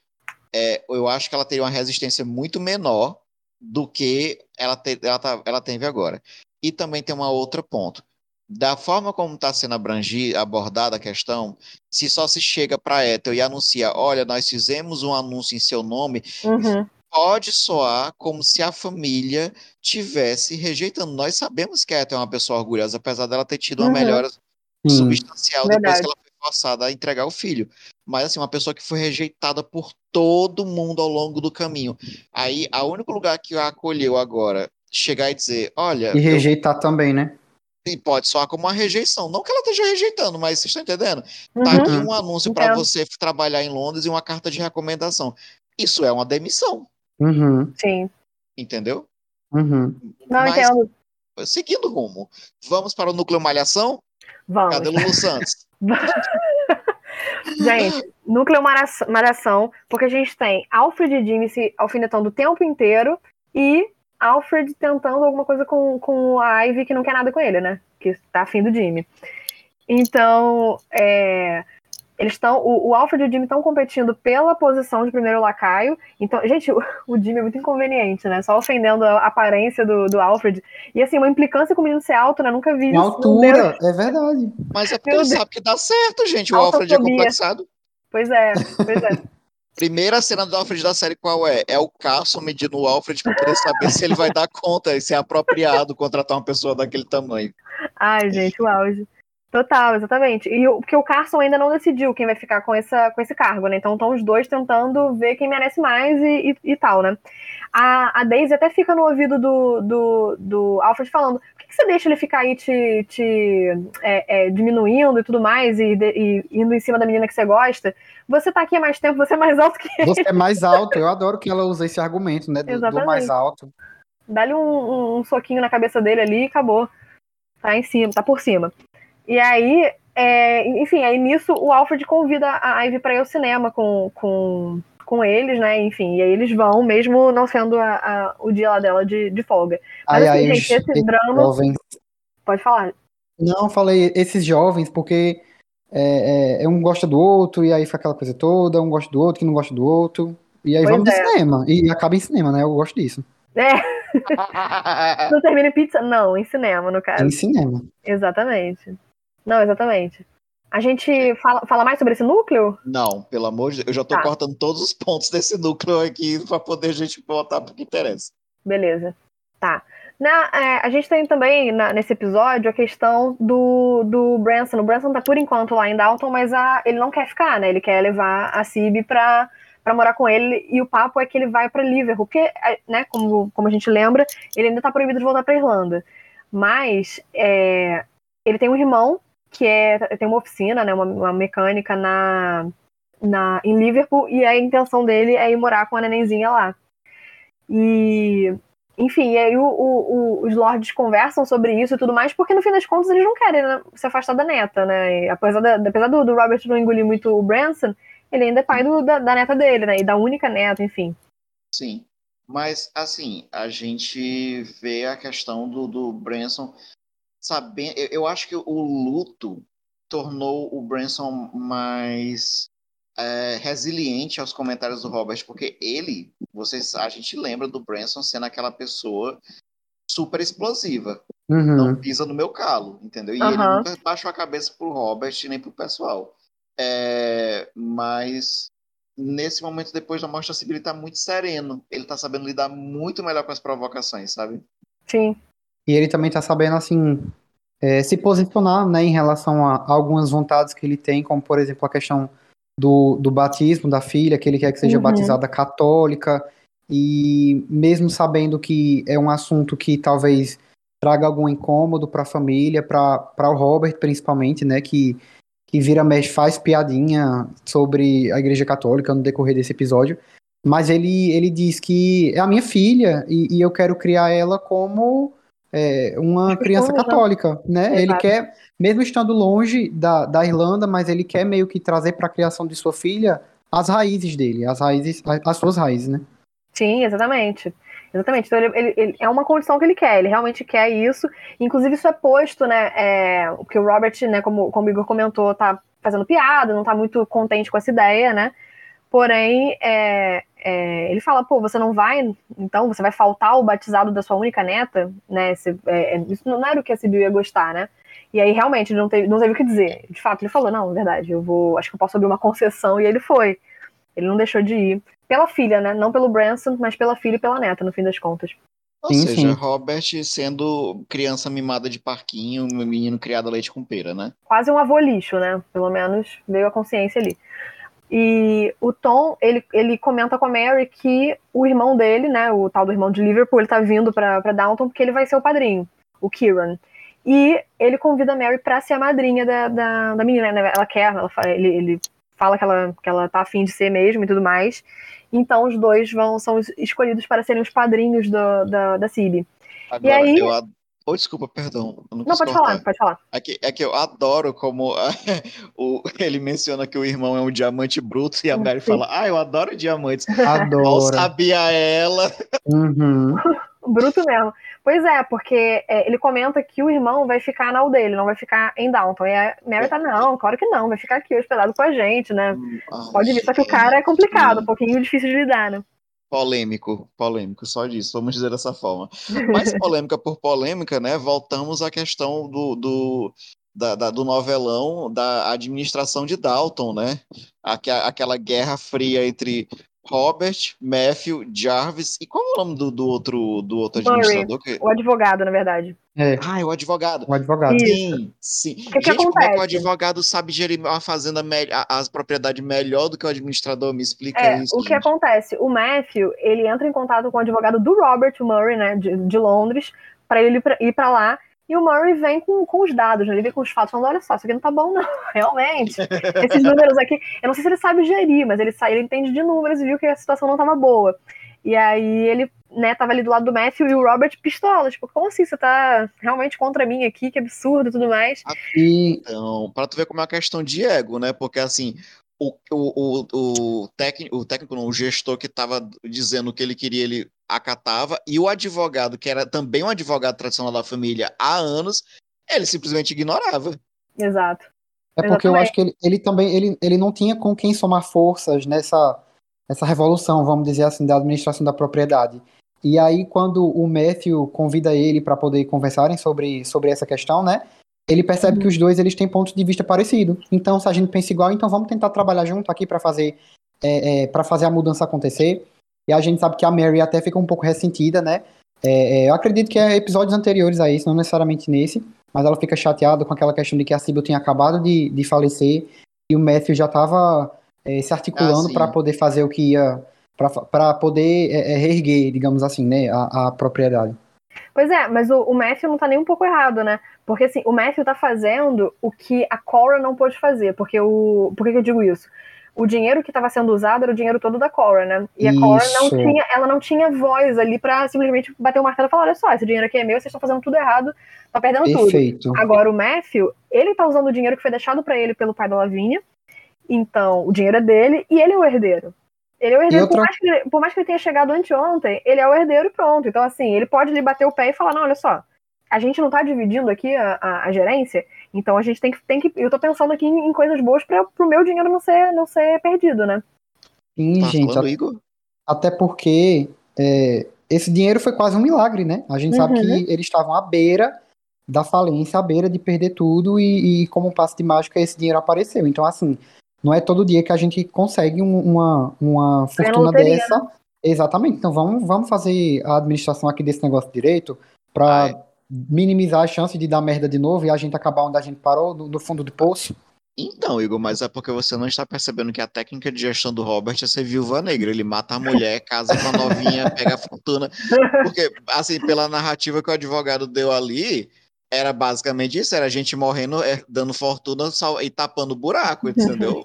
é, eu acho que ela teria uma resistência muito menor do que ela, te, ela, tá, ela teve agora. E também tem um outro ponto da forma como está sendo abrangida, abordada a questão, se só se chega para a Ethel e anuncia, olha, nós fizemos um anúncio em seu nome, uhum. pode soar como se a família tivesse rejeitando. Nós sabemos que a Ethel é uma pessoa orgulhosa, apesar dela ter tido uma uhum. melhora Sim. substancial Verdade. depois que ela foi forçada a entregar o filho. Mas assim, uma pessoa que foi rejeitada por todo mundo ao longo do caminho. Aí, o único lugar que a acolheu agora, chegar e dizer, olha... E rejeitar eu... também, né? E pode soar como uma rejeição. Não que ela esteja rejeitando, mas vocês estão entendendo? Uhum. Tá aqui um anúncio para você trabalhar em Londres e uma carta de recomendação. Isso é uma demissão. Uhum. Sim. Entendeu? Uhum. Não mas, entendo. Seguindo o rumo. Vamos para o núcleo Malhação? Vamos. Cadê Lulu Santos? gente, núcleo Malhação, porque a gente tem Alfred e Jimmy se alfinetando o tempo inteiro e Alfred tentando alguma coisa com, com a Ivy que não quer nada com ele, né? Que tá afim do Jimmy. Então, é, eles estão. O, o, Alfred e o Jimmy estão competindo pela posição de primeiro lacaio. Então, gente, o, o Jimmy é muito inconveniente, né? Só ofendendo a aparência do, do Alfred. E assim, uma implicância com o menino ser alto, né? Nunca vi isso. altura, é verdade. Mas é porque ele sabe que dá certo, gente. O Alfred é complexado. Pois é, pois é. Primeira cena do Alfred da série qual é? É o Carson medindo o Alfred para poder saber se ele vai dar conta e se é apropriado contratar uma pessoa daquele tamanho. Ai, gente, o auge. Total, exatamente. E o, porque o Carson ainda não decidiu quem vai ficar com, essa, com esse cargo, né? Então estão os dois tentando ver quem merece mais e, e, e, tal, né? A, a Daisy até fica no ouvido do, do, do Alfred falando: por que, que você deixa ele ficar aí te, te é, é, diminuindo e tudo mais e, de, e indo em cima da menina que você gosta? você tá aqui há mais tempo, você é mais alto que ele. Você é mais alto, eu adoro que ela usa esse argumento, né? Do, do mais alto. Dá-lhe um, um, um, soquinho na cabeça dele ali e acabou. Tá em cima, tá por cima. E aí, é, enfim, aí nisso o Alfred convida a Ivy pra ir ao cinema com, com, com eles, né? Enfim, e aí eles vão, mesmo não sendo a, a, o dia lá dela de, de folga. Mas ai, assim, ai, gente, esse drama. Jovens... Pode falar. Não, falei esses jovens, porque é, é, um gosta do outro, e aí fica aquela coisa toda, um gosta do outro, que não gosta do outro. E aí pois vamos é. no cinema. E acaba em cinema, né? Eu gosto disso. É. não termina em pizza? Não, em cinema, no caso. Em cinema. Exatamente. Não, exatamente. A gente fala, fala mais sobre esse núcleo? Não, pelo amor de Deus. Eu já tô tá. cortando todos os pontos desse núcleo aqui para poder a gente botar pro que interessa. Beleza. Tá. Na, é, a gente tem também na, nesse episódio a questão do, do Branson. O Branson tá por enquanto lá em Dalton, mas a, ele não quer ficar, né? Ele quer levar a Cib pra, pra morar com ele. E o papo é que ele vai pra Liverpool, porque, é, né, como, como a gente lembra, ele ainda tá proibido de voltar pra Irlanda. Mas é, ele tem um irmão que é, tem uma oficina, né, uma, uma mecânica na, na, em Liverpool, e a intenção dele é ir morar com a nenenzinha lá. E enfim, e aí o, o, o, os lords conversam sobre isso e tudo mais, porque no fim das contas eles não querem né, se afastar da neta, né? E apesar, da, apesar do, do, Robert não engolir muito o Branson, ele ainda é pai do, da, da, neta dele, né? E da única neta, enfim. Sim. Mas, assim, a gente vê a questão do, do Branson sabendo. Eu, eu acho que o luto tornou o Branson mais é, resiliente aos comentários do Robert, porque ele, vocês, a gente lembra do Branson sendo aquela pessoa super explosiva. Uhum. Não pisa no meu calo, entendeu? E uhum. ele nunca baixou a cabeça pro Robert nem pro pessoal. É, mas nesse momento, depois da morte da Sibyl, ele tá muito sereno. Ele tá sabendo lidar muito melhor com as provocações, sabe? Sim. E ele também tá sabendo, assim, é, se posicionar, né, em relação a algumas vontades que ele tem, como, por exemplo, a questão do, do batismo da filha, que ele quer que seja uhum. batizada católica, e mesmo sabendo que é um assunto que talvez traga algum incômodo para a família, para o Robert principalmente, né, que, que vira mexe, faz piadinha sobre a Igreja Católica no decorrer desse episódio, mas ele, ele diz que é a minha filha e, e eu quero criar ela como é, uma criança católica, né? Ele quer, mesmo estando longe da, da Irlanda, mas ele quer meio que trazer para a criação de sua filha as raízes dele, as raízes, as suas raízes, né? Sim, exatamente. Exatamente. Então ele, ele, ele, é uma condição que ele quer, ele realmente quer isso. Inclusive, isso é posto, né? É, porque o Robert, né, como, como o Igor comentou, tá fazendo piada, não tá muito contente com essa ideia, né? Porém, é, é, ele fala, pô, você não vai, então você vai faltar o batizado da sua única neta, né? é, é isso não era o que a Sibyl ia gostar, né? E aí realmente ele não teve, não teve o que dizer. De fato, ele falou, não, verdade, eu vou, acho que eu posso abrir uma concessão, e ele foi. Ele não deixou de ir. Pela filha, né? Não pelo Branson, mas pela filha e pela neta, no fim das contas. Ou sim, seja, sim. Robert sendo criança mimada de parquinho, menino criado a leite com pera, né? Quase um avô lixo, né? Pelo menos veio a consciência ali. E o Tom, ele, ele comenta com a Mary que o irmão dele, né, o tal do irmão de Liverpool, ele tá vindo pra, pra Downton porque ele vai ser o padrinho, o Kieran. E ele convida a Mary pra ser a madrinha da, da, da menina, né? Ela quer, ela fala, ele, ele fala que ela, que ela tá afim de ser mesmo e tudo mais. Então os dois vão são escolhidos para serem os padrinhos do, da, da Cib. Agora, e aí, eu, Oh, desculpa, perdão. não, não pode falar, pode falar. É que, é que eu adoro como o, ele menciona que o irmão é um diamante bruto e a hum, Mary Sim. fala, ah, eu adoro diamantes. Adoro. Mal sabia ela. Uhum. bruto mesmo. Pois é, porque é, ele comenta que o irmão vai ficar na aldeia, ele não vai ficar em Downton. E a Mary tá, não, claro que não, vai ficar aqui hospedado com a gente, né? Hum, Pode vir, só que o cara é complicado, um pouquinho difícil de lidar, né? Polêmico, polêmico, só disso, vamos dizer dessa forma. Mas polêmica por polêmica, né? Voltamos à questão do, do, da, da, do novelão da administração de Dalton, né? Aquela guerra fria entre Robert, Matthew, Jarvis. E qual é o nome do, do outro, do outro administrador? Que... O advogado, na verdade. É. Ah, é o advogado. O advogado. Sim, sim. O que Gente, que como é que o advogado sabe gerir uma fazenda, as propriedades melhor do que o administrador? Me explica é, isso. O que acontece? O Matthew, ele entra em contato com o advogado do Robert Murray, né, de, de Londres, para ele ir para lá e o Murray vem com, com os dados, né? ele vem com os fatos, falando: olha só, isso aqui não tá bom, não, realmente. Esses números aqui, eu não sei se ele sabe gerir, mas ele, ele entende de números e viu que a situação não tava boa. E aí ele, né, tava ali do lado do Matthew e o Robert pistola, tipo, como assim? Você tá realmente contra mim aqui? Que absurdo e tudo mais. Então, pra tu ver como é uma questão de ego, né? Porque assim, o, o, o, o, técnico, o técnico, não, o gestor que estava dizendo o que ele queria, ele acatava, e o advogado, que era também um advogado tradicional da família há anos, ele simplesmente ignorava. Exato. É porque Exatamente. eu acho que ele, ele também ele, ele não tinha com quem somar forças nessa, nessa revolução, vamos dizer assim, da administração da propriedade. E aí, quando o Matthew convida ele para poder conversarem sobre, sobre essa questão, né? Ele percebe uhum. que os dois eles têm pontos de vista parecidos. Então, se a gente pensa igual, então vamos tentar trabalhar junto aqui para fazer é, é, para fazer a mudança acontecer. E a gente sabe que a Mary até fica um pouco ressentida, né? É, é eu acredito que é episódios anteriores a esse, não necessariamente nesse, mas ela fica chateada com aquela questão de que a Sybil tinha acabado de, de falecer e o Matthew já estava é, se articulando ah, para poder fazer o que ia para poder é, é, reerguer, digamos assim, né, a, a propriedade. Pois é, mas o, o, Matthew não tá nem um pouco errado, né? Porque assim, o Matthew tá fazendo o que a Cora não pôde fazer. Porque o. Por que, que eu digo isso? O dinheiro que estava sendo usado era o dinheiro todo da Cora, né? E a Cora não tinha, ela não tinha voz ali para simplesmente bater o martelo e falar: olha só, esse dinheiro aqui é meu, vocês estão fazendo tudo errado, tá perdendo Perfeito. tudo. Agora o Matthew, ele tá usando o dinheiro que foi deixado para ele pelo pai da Lavínia. Então, o dinheiro é dele e ele é o herdeiro. Ele é o herdeiro, outra... por, mais que, por mais que ele tenha chegado anteontem, ele é o herdeiro e pronto. Então, assim, ele pode lhe bater o pé e falar: não, olha só, a gente não tá dividindo aqui a, a, a gerência, então a gente tem que. Tem que eu tô pensando aqui em, em coisas boas para pro meu dinheiro não ser, não ser perdido, né? Sim, tá gente. A, até porque é, esse dinheiro foi quase um milagre, né? A gente uhum. sabe que eles estavam à beira da falência, à beira de perder tudo, e, e como um passo de mágica esse dinheiro apareceu. Então, assim, não é todo dia que a gente consegue um, uma, uma fortuna loteria, dessa. Né? Exatamente. Então vamos, vamos fazer a administração aqui desse negócio direito para minimizar a chance de dar merda de novo e a gente acabar onde a gente parou, no, no, fundo do poço. Então, Igor, mas é porque você não está percebendo que a técnica de gestão do Robert é ser viúva negra. Ele mata a mulher, casa com a novinha, pega a fortuna. Porque, assim, pela narrativa que o advogado deu ali, era basicamente isso, era a gente morrendo, é, dando fortuna e tapando buraco, entendeu?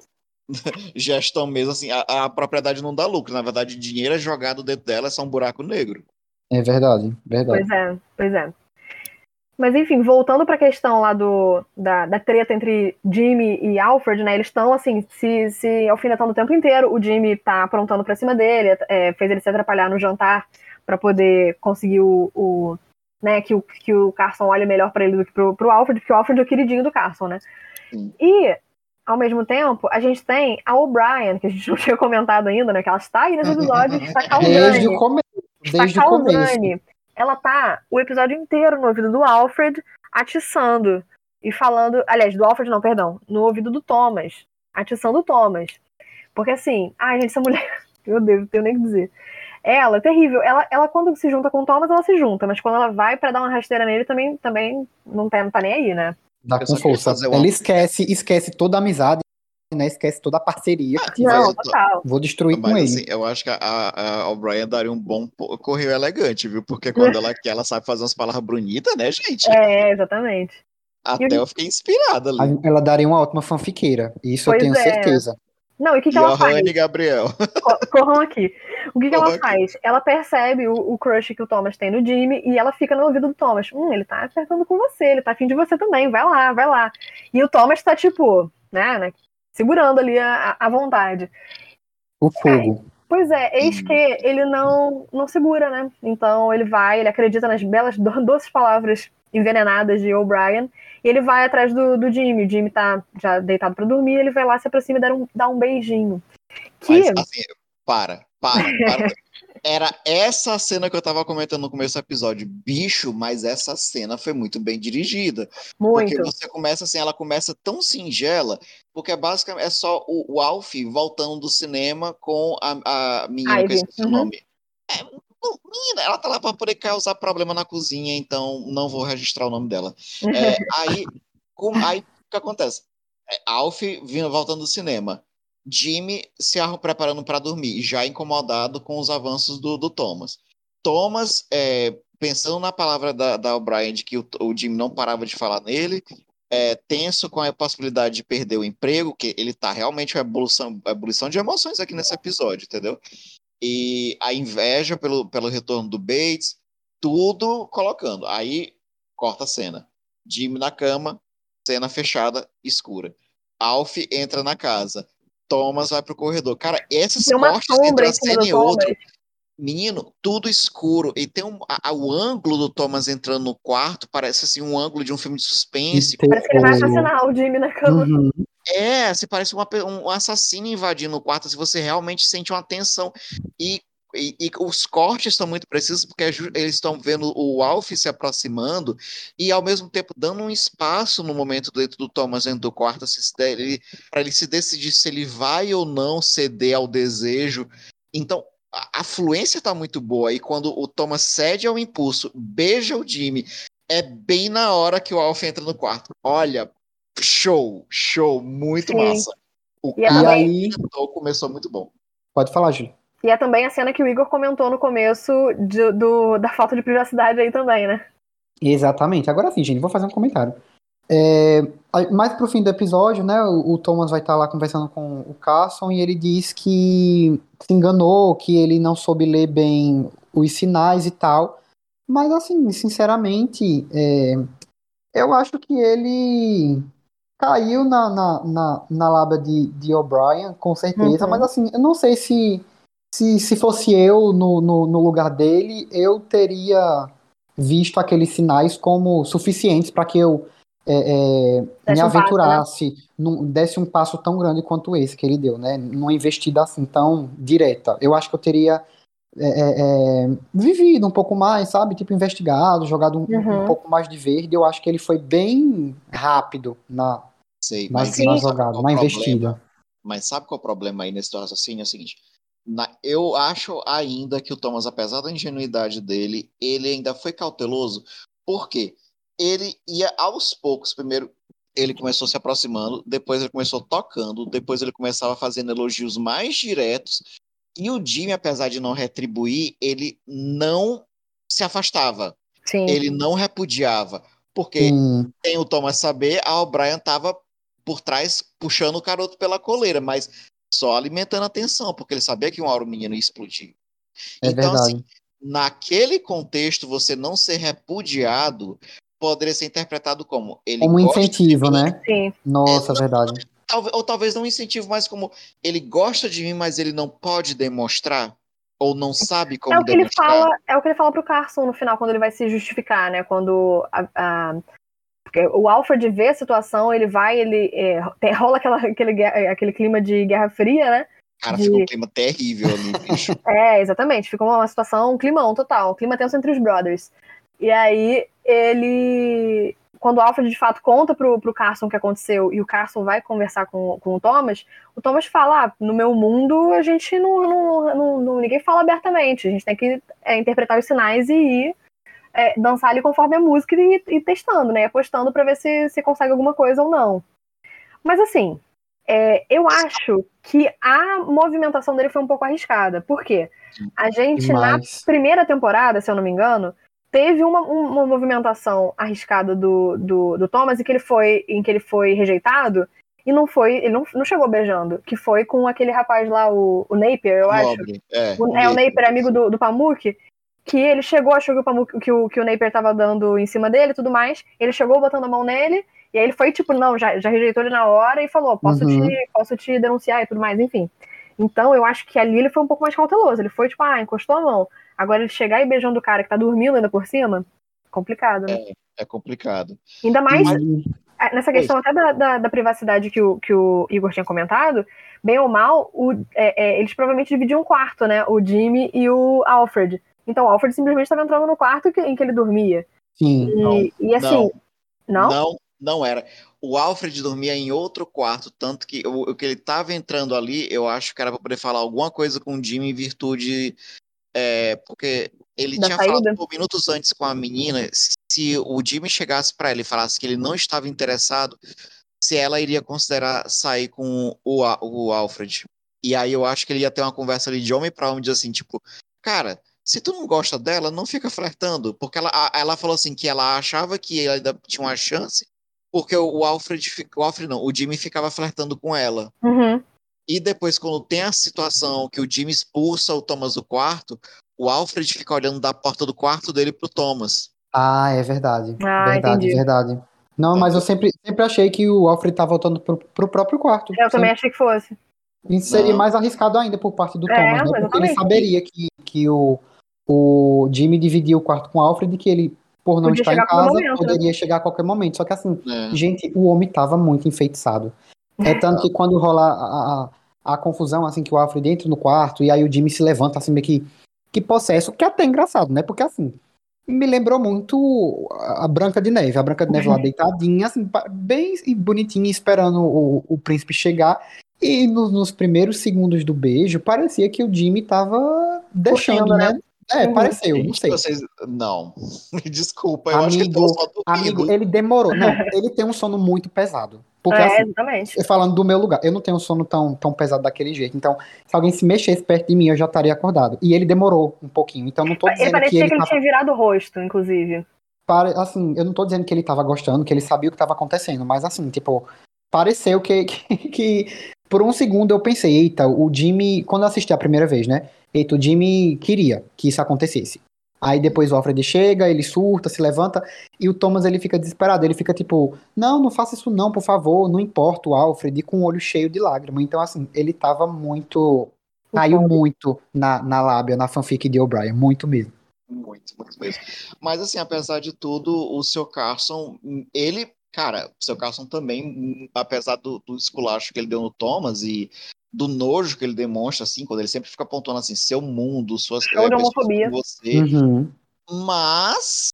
Gestão mesmo, assim, a, a, propriedade não dá lucro, na verdade, dinheiro é jogado dentro dela, é só um buraco negro. É verdade, verdade. Pois é, pois é. Mas enfim, voltando para a questão lá do, da, da treta entre Jimmy e Alfred, né? Eles estão assim, se, se alfinetando o tempo inteiro. O Jimmy tá aprontando para cima dele, é, fez ele se atrapalhar no jantar para poder conseguir o, o, né, que o, que o Carson olhe melhor para ele do que pro, pro Alfred, porque o Alfred é o queridinho do Carson, né? Sim. E, ao mesmo tempo, a gente tem a O'Brien, que a gente não tinha comentado ainda, né? Que ela está aí nesse episódio, está causando. Desde o começo. Desde está causando. Ela tá o episódio inteiro no ouvido do Alfred, atiçando e falando. Aliás, do Alfred, não, perdão. No ouvido do Thomas. Atiçando o Thomas. Porque assim, ai, gente, essa mulher. Meu Deus, não tenho nem o que dizer. Ela é terrível. Ela, ela, quando se junta com o Thomas, ela se junta, mas quando ela vai para dar uma rasteira nele, também, também não, tá, não tá nem aí, né? Dá com força. Ela esquece, esquece toda a amizade, né? Esquece toda a parceria tiver. Não, total. Vou destruir mas, com assim, ele. Eu acho que a, a, O'Brien daria um bom correio elegante, viu? Porque quando ela quer, ela sabe fazer umas palavras bonitas, né, gente? É, exatamente. Até eu fiquei inspirada ali. Ela daria uma ótima fanfiqueira. Isso pois eu tenho é. certeza. Não, e o que, que ela faz? e Gabriel. Corram aqui. O que, que ela faz? Ela percebe o, o, crush que o Thomas tem no Jimmy e ela fica no ouvido do Thomas. Hum, ele tá acertando com você, ele tá afim de você também, vai lá, vai lá. E o Thomas tá, tipo, né, né segurando ali a, a vontade. O fogo. É, pois é, eis que ele não, não segura, né? Então ele vai, ele acredita nas belas, doces palavras envenenadas de O'Brien e ele vai atrás do, do Jimmy. O Jimmy tá já deitado para dormir, ele vai lá, se aproxima e dá um, dá um beijinho. Que... Mas, assim, para, para, para. Era essa cena que eu tava comentando no começo do episódio. Bicho, mas essa cena foi muito bem dirigida. Muito. Porque você começa assim, ela começa tão singela, porque é basicamente é só o, o Alf voltando do cinema com a, a menina Ivy. que eu esqueci uhum. o nome. É, menina, ela tá lá para poder causar problema na cozinha, então não vou registrar o nome dela. É, aí, com, aí, o que acontece? É, Alf vindo, voltando do cinema. Jimmy se preparando para dormir, já incomodado com os avanços do, do Thomas. Thomas, é, pensando na palavra da, da O'Brien de que o, o Jimmy não parava de falar nele, é, tenso com a possibilidade de perder o emprego, que ele tá realmente uma evolução, ebulição de emoções aqui nesse episódio, entendeu? e a inveja pelo, pelo retorno do Bates, tudo colocando. Aí corta a cena. Jimmy na cama, cena fechada, escura. Alf entra na casa. Thomas vai pro corredor. Cara, esses cortes entre a cena e outro. Menino, tudo escuro. E tem um, a, o ângulo do Thomas entrando no quarto, parece assim um ângulo de um filme de suspense. Parece que ele vai assassinar o Jimmy na cama. Uhum. É, se parece uma, um assassino invadindo o quarto, se você realmente sente uma tensão. E e, e, os cortes estão muito precisos porque eles estão vendo o Alf se aproximando e ao mesmo tempo dando um espaço no momento dentro do Thomas dentro do quarto para ele se decidir se ele vai ou não ceder ao desejo. Então a, a fluência está muito boa e quando o Thomas cede ao impulso, beija o Jimmy, é bem na hora que o Alf entra no quarto. Olha, show, show, muito Sim. massa. O e cara aí... começou muito bom. Pode falar, Júlio. E é também a cena que o Igor comentou no começo de, do, da falta de privacidade aí também, né? Exatamente. Agora sim, gente, vou fazer um comentário. É, mais pro fim do episódio, né, o, o Thomas vai estar tá lá conversando com o Carson e ele diz que se enganou, que ele não soube ler bem os sinais e tal. Mas, assim, sinceramente, é, eu acho que ele caiu na, na, na, na lábia de, de O'Brien, com certeza. Uhum. Mas, assim, eu não sei se se, se fosse eu no, no, no lugar dele, eu teria visto aqueles sinais como suficientes para que eu é, é, me aventurasse, um passo, né? num, desse um passo tão grande quanto esse que ele deu, né? Numa investida assim tão direta. Eu acho que eu teria é, é, é vivido um pouco mais, sabe? Tipo, investigado, jogado um, uhum. um, pouco mais de verde. Eu acho que ele foi bem rápido na, Sei, na, na jogada, na investida. Mas sabe qual é o problema aí nesse raciocínio? É o seguinte na, eu acho ainda que o Thomas, apesar da ingenuidade dele, ele ainda foi cauteloso, porque ele ia aos poucos. Primeiro, ele começou se aproximando, depois ele começou tocando, depois ele começava fazendo elogios mais diretos. E o Jimmy, apesar de não retribuir, ele não se afastava. Sim. Ele não repudiava. Porque, hum. sem o Thomas saber, a O'Brien estava por trás puxando o garoto pela coleira, mas só alimentando a tensão, porque ele sabia que um hora o menino ia explodir. É então, assim, verdade. assim, naquele contexto, você não ser repudiado poderia ser interpretado como ele como incentivo, né? Sim. Nossa, é, verdade. ou talvez não um incentivo, mas como ele gosta de mim, mas ele não pode demonstrar ou não sabe como é o que demonstrar. Ele fala, é o que ele fala pro Carson no final, quando ele vai se justificar, né? Quando a, a, o Alfred vê a situação, ele vai, ele é, rola aquela, aquele, aquele clima de Guerra Fria, né? Cara, de... fica um clima terrível ali, bicho. é, exatamente. Fica uma situação, um climão total, um clima tenso entre os brothers. E aí, ele. Quando o Alfred de fato conta pro, pro Carson o que aconteceu e o Carson vai conversar com, com o Thomas, o Thomas fala: ah, no meu mundo a gente não, não, não, não, ninguém fala abertamente, a gente tem que é, interpretar os sinais e ir é, dançar ali conforme a música e, e testando, né? Apostando para ver se, se consegue alguma coisa ou não. Mas assim, é, eu acho que a movimentação dele foi um pouco arriscada. Por quê? A gente, na primeira temporada, se eu não me engano, teve uma, uma movimentação arriscada do, do, do, Thomas em que ele foi, em que ele foi rejeitado e não foi, ele não, não chegou beijando, que foi com aquele rapaz lá, o, o Napier, eu acho. É, o, é, o Napier, amigo do, do Pamuk, que ele chegou, achou que o, Pamuk, que o, que o Napier tava dando em cima dele e tudo mais. Ele chegou botando a mão nele, e aí ele foi, tipo, não, já, já rejeitou ele na hora e falou, posso, uhum. te, posso te denunciar e tudo mais, enfim. Então eu acho que ali ele foi um pouco mais cauteloso. Ele foi, tipo, ah, encostou a mão. Agora ele chegar e beijando o cara que tá dormindo ainda por cima, complicado, né? É, é complicado. Ainda mais é, nessa questão até da, da, da, privacidade que o, que o Igor tinha comentado, bem ou mal, o, é, é, eles provavelmente dividiam um quarto, né? O Jimmy e o Alfred. Então o Alfred simplesmente estava entrando no quarto que, em que ele dormia. Sim. E, não, e assim. Não, não? Não, era. O Alfred dormia em outro quarto, tanto que o, o que ele estava entrando ali, eu acho que era para poder falar alguma coisa com o Jimmy em virtude. É, porque ele da tinha saída. falado por minutos antes com a menina, se o Jimmy chegasse para ele e falasse que ele não estava interessado, se ela iria considerar sair com o, o Alfred. E aí eu acho que ele ia ter uma conversa ali de homem para homem, de assim, tipo, cara, se tu não gosta dela, não fica flertando. Porque ela, ela falou assim que ela achava que ele ainda tinha uma chance, porque o Alfred, o Alfred não, o Jimmy ficava flertando com ela. Uhum. E depois, quando tem a situação que o Jimmy expulsa o Thomas do quarto, o Alfred fica olhando da porta do quarto dele pro Thomas. Ah, é verdade. Ah, verdade, entendi. verdade. Não, mas eu sempre, sempre achei que o Alfred tá voltando pro, pro próprio quarto. Eu sempre. também achei que fosse. Isso seria não. mais arriscado ainda por parte do é, Thomas, né? Porque ele saberia que, que o, o Jimmy dividia o quarto com o Alfred, que ele, por não Podia estar em casa, momento, né? poderia né? chegar a qualquer momento. Só que assim, é. gente, o homem tava muito enfeitiçado. É tanto que quando rola a, a, a, confusão, assim, que o Alfred entra no quarto e aí o Jimmy se levanta, assim, meio que que possesso, que é até engraçado, né? Porque assim, me lembrou muito a Branca de Neve. A Branca de Neve lá deitadinha, assim, bem bonitinha, esperando o, o príncipe chegar. E nos, nos, primeiros segundos do beijo, parecia que o Jimmy tava deixando, né? né? É, uhum. pareceu, não sei. Vocês... Não, me desculpa, eu amigo, acho que Amigo, ele demorou. Não, ele tem um sono muito pesado. Porque, é, assim, exatamente. Falando do meu lugar, eu não tenho um sono tão, tão pesado daquele jeito. Então, se alguém se mexesse perto de mim, eu já estaria acordado. E ele demorou um pouquinho. Então, não tô dizendo ele parecia que ele, que ele tava... tinha virado o rosto, inclusive. Para, assim, eu não tô dizendo que ele tava gostando, que ele sabia o que tava acontecendo, mas assim, tipo, pareceu que, que, que por um segundo eu pensei, eita, o Jimmy, quando eu assisti a primeira vez, né? Eita, o Jimmy queria que isso acontecesse. Aí depois o Alfred chega, ele surta, se levanta, e o Thomas ele fica desesperado, ele fica tipo, não, não faça isso não, por favor, não importa o Alfred, com o olho cheio de lágrimas. Então, assim, ele tava muito. Caiu muito na, na lábia, na fanfic de O'Brien, muito mesmo. Muito, muito mesmo. Mas, assim, apesar de tudo, o seu Carson, ele cara, o seu Carson também, apesar do, do esculacho que ele deu no Thomas e do nojo que ele demonstra, assim, quando ele sempre fica apontando assim, seu mundo, suas é, homofobia. você. Uhum. Mas,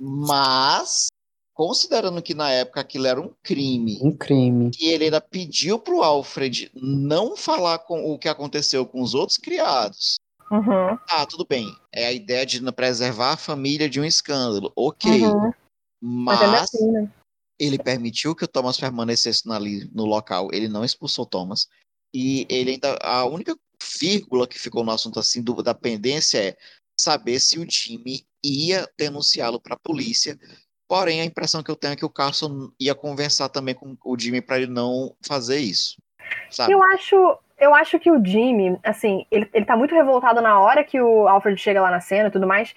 mas, considerando que na época aquilo era um crime. Um crime. E ele ainda pediu pro Alfred não falar com o que aconteceu com os outros criados. Uhum. Ah, tudo bem. É a ideia de preservar a família de um escândalo. Ok. Uhum. Mas, mas assim, né? ele permitiu que o Thomas permanecesse ali no local. Ele não expulsou Thomas. E ele ainda. A única vírgula que ficou no assunto assim do, da pendência é saber se o Jimmy ia denunciá-lo para a polícia. Porém, a impressão que eu tenho é que o Carson ia conversar também com o Jimmy para ele não fazer isso. Sabe? Eu acho, eu acho que o Jimmy, assim, ele, ele tá muito revoltado na hora que o Alfred chega lá na cena e tudo mais.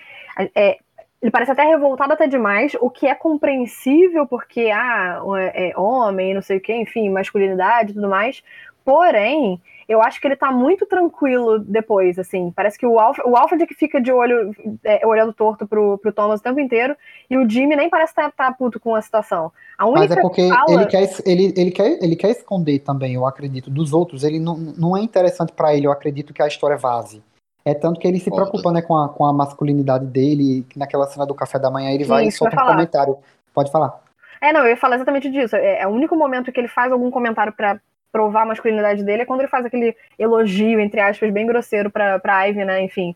É, ele parece até revoltado até demais, o que é compreensível porque, ah, é, é homem, não sei o que, enfim, masculinidade e tudo mais. Porém, eu acho que ele tá muito tranquilo depois, assim. Parece que o Alfred, o Alfred é que fica de olho, é, olhando torto pro, pro Thomas o tempo inteiro, e o Jimmy nem parece estar tá, tá puto com a situação. A única Mas é porque fala... ele, quer, ele, ele, quer, ele quer esconder também, eu acredito, dos outros. Ele não, não é interessante para ele, eu acredito que a história vaze. É tanto que ele se preocupa né, com, a, com a masculinidade dele, que naquela cena do café da manhã ele Sim, vai e solta um comentário. Pode falar. É, não, eu ia falar exatamente disso. É, é o único momento que ele faz algum comentário para provar a masculinidade dele é quando ele faz aquele elogio, entre aspas, bem grosseiro pra, pra Ivy, né? Enfim.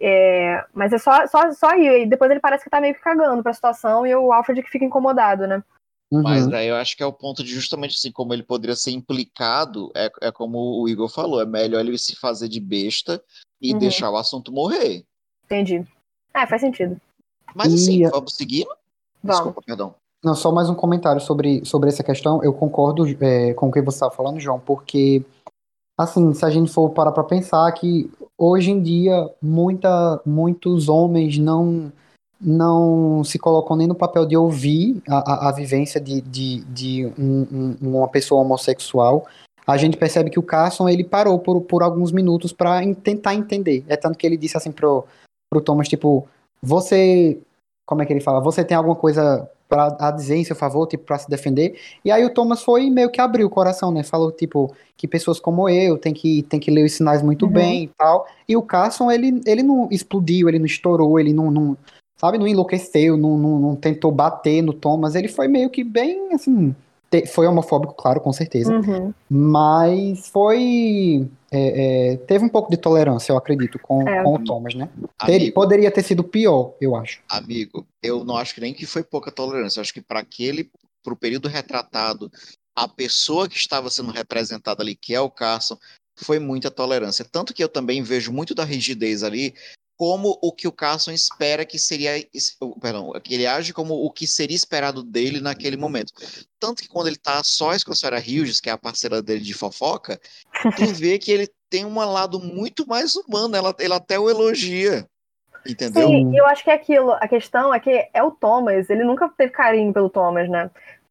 É, mas é só, só, só aí. E depois ele parece que tá meio que cagando pra situação e o Alfred que fica incomodado, né? Uhum. Mas daí eu acho que é o ponto de justamente assim, como ele poderia ser implicado, é, é como o Igor falou, é melhor ele se fazer de besta e uhum. deixar o assunto morrer. Entendi. É, faz sentido. Mas assim, e... vamos seguir? Vamos. Desculpa, perdão. Não, só mais um comentário sobre, sobre essa questão. Eu concordo é, com o que você estava falando, João, porque, assim, se a gente for parar para pensar que hoje em dia muita, muitos homens não não se colocam nem no papel de ouvir a, a, a vivência de, de, de um, um, uma pessoa homossexual. A gente percebe que o Carson ele parou por, por alguns minutos para tentar entender. É tanto que ele disse assim pro, pro Thomas, tipo, você. Como é que ele fala? Você tem alguma coisa para dizer em seu favor, tipo, para se defender. E aí o Thomas foi meio que abriu o coração, né? Falou, tipo, que pessoas como eu tem que, tem que ler os sinais muito uhum. bem e tal. E o Carson, ele, ele não explodiu, ele não estourou, ele não, não sabe, não enlouqueceu, não, não, não tentou bater no Thomas. Ele foi meio que bem, assim, foi homofóbico, claro, com certeza. Uhum. Mas foi. É, é, teve um pouco de tolerância, eu acredito, com, é. com o Thomas, né? Amigo, poderia ter sido pior, eu acho. Amigo, eu não acho que nem que foi pouca tolerância. Eu acho que para aquele, para o período retratado, a pessoa que estava sendo representada ali, que é o Carson, foi muita tolerância. Tanto que eu também vejo muito da rigidez ali como o que o Carson espera que seria, perdão, que ele age como o que seria esperado dele naquele momento. Tanto que quando ele tá só com a senhora Hughes, que é a parceira dele de fofoca, tu vê que ele tem um lado muito mais humano, ela, ela até o elogia. Entendeu? Sim, eu acho que é aquilo. A questão é que é o Thomas, ele nunca teve carinho pelo Thomas, né?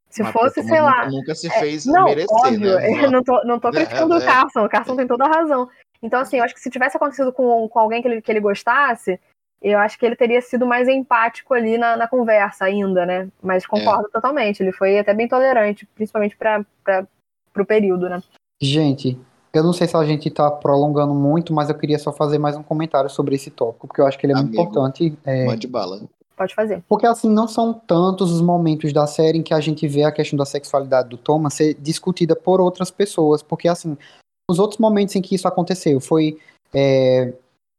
Se Mas fosse, sei lá. Nunca se é, fez é, não, merecer, óbvio, né? não tô, não tô criticando é, o Carson, o Carson tem toda a razão. Então, assim, eu acho que se tivesse acontecido com, com alguém que ele, que ele gostasse, eu acho que ele teria sido mais empático ali na, na conversa ainda, né? Mas concordo é. totalmente, ele foi até bem tolerante, principalmente para o período, né? Gente, Eu não sei se a gente tá prolongando muito, mas eu queria só fazer mais um comentário sobre esse tópico, porque eu acho que ele é muito Amigo, importante. É, Mande bala. Pode fazer. porque assim, não são tantos os momentos da série em que a gente vê a questão da sexualidade do Thomas ser discutida por outras pessoas, porque assim, os outros momentos em que isso aconteceu foi é,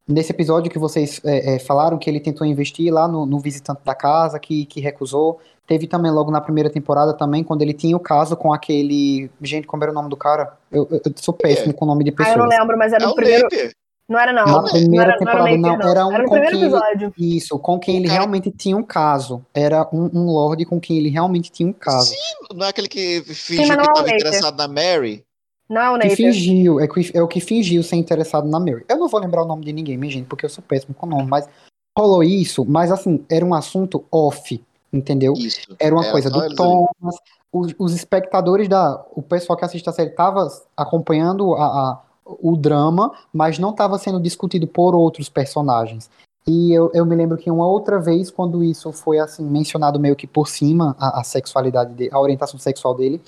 nesse episódio que vocês é, é, falaram que ele tentou investir lá no, no visitante da casa, que, que recusou. Teve também logo na primeira temporada também, quando ele tinha o caso com aquele. Gente, como era o nome do cara? Eu, eu- eu sou péssimo com o nome de Ah, eu não lembro, mas era É o primeiro. Napier. Não era, não. Na Não primeira era, não era temporada, não, era um Era com primeiro quem ele- episódio. Isso, com quem ele realmente tinha um caso. Era um, um lord com quem ele realmente tinha um caso. Sim, não é aquele que fingiu que é estava interessado na Mary? Não é o Que fingiu, é, que- é o que fingiu ser interessado na Mary. Eu não vou lembrar o nome de ninguém, minha gente, porque eu sou péssimo com o nome, mas rolou isso, mas assim, era um assunto off, entendeu? Isso. Era uma coisa só do. Thomas. Os, os espectadores da. O pessoal que assiste a série estava acompanhando a, a- o drama, mas não estava sendo discutido por outros personagens. E eu, eu me lembro que uma outra vez, quando isso foi assim mencionado meio que por cima, a, a sexualidade dele, a orientação sexual dele,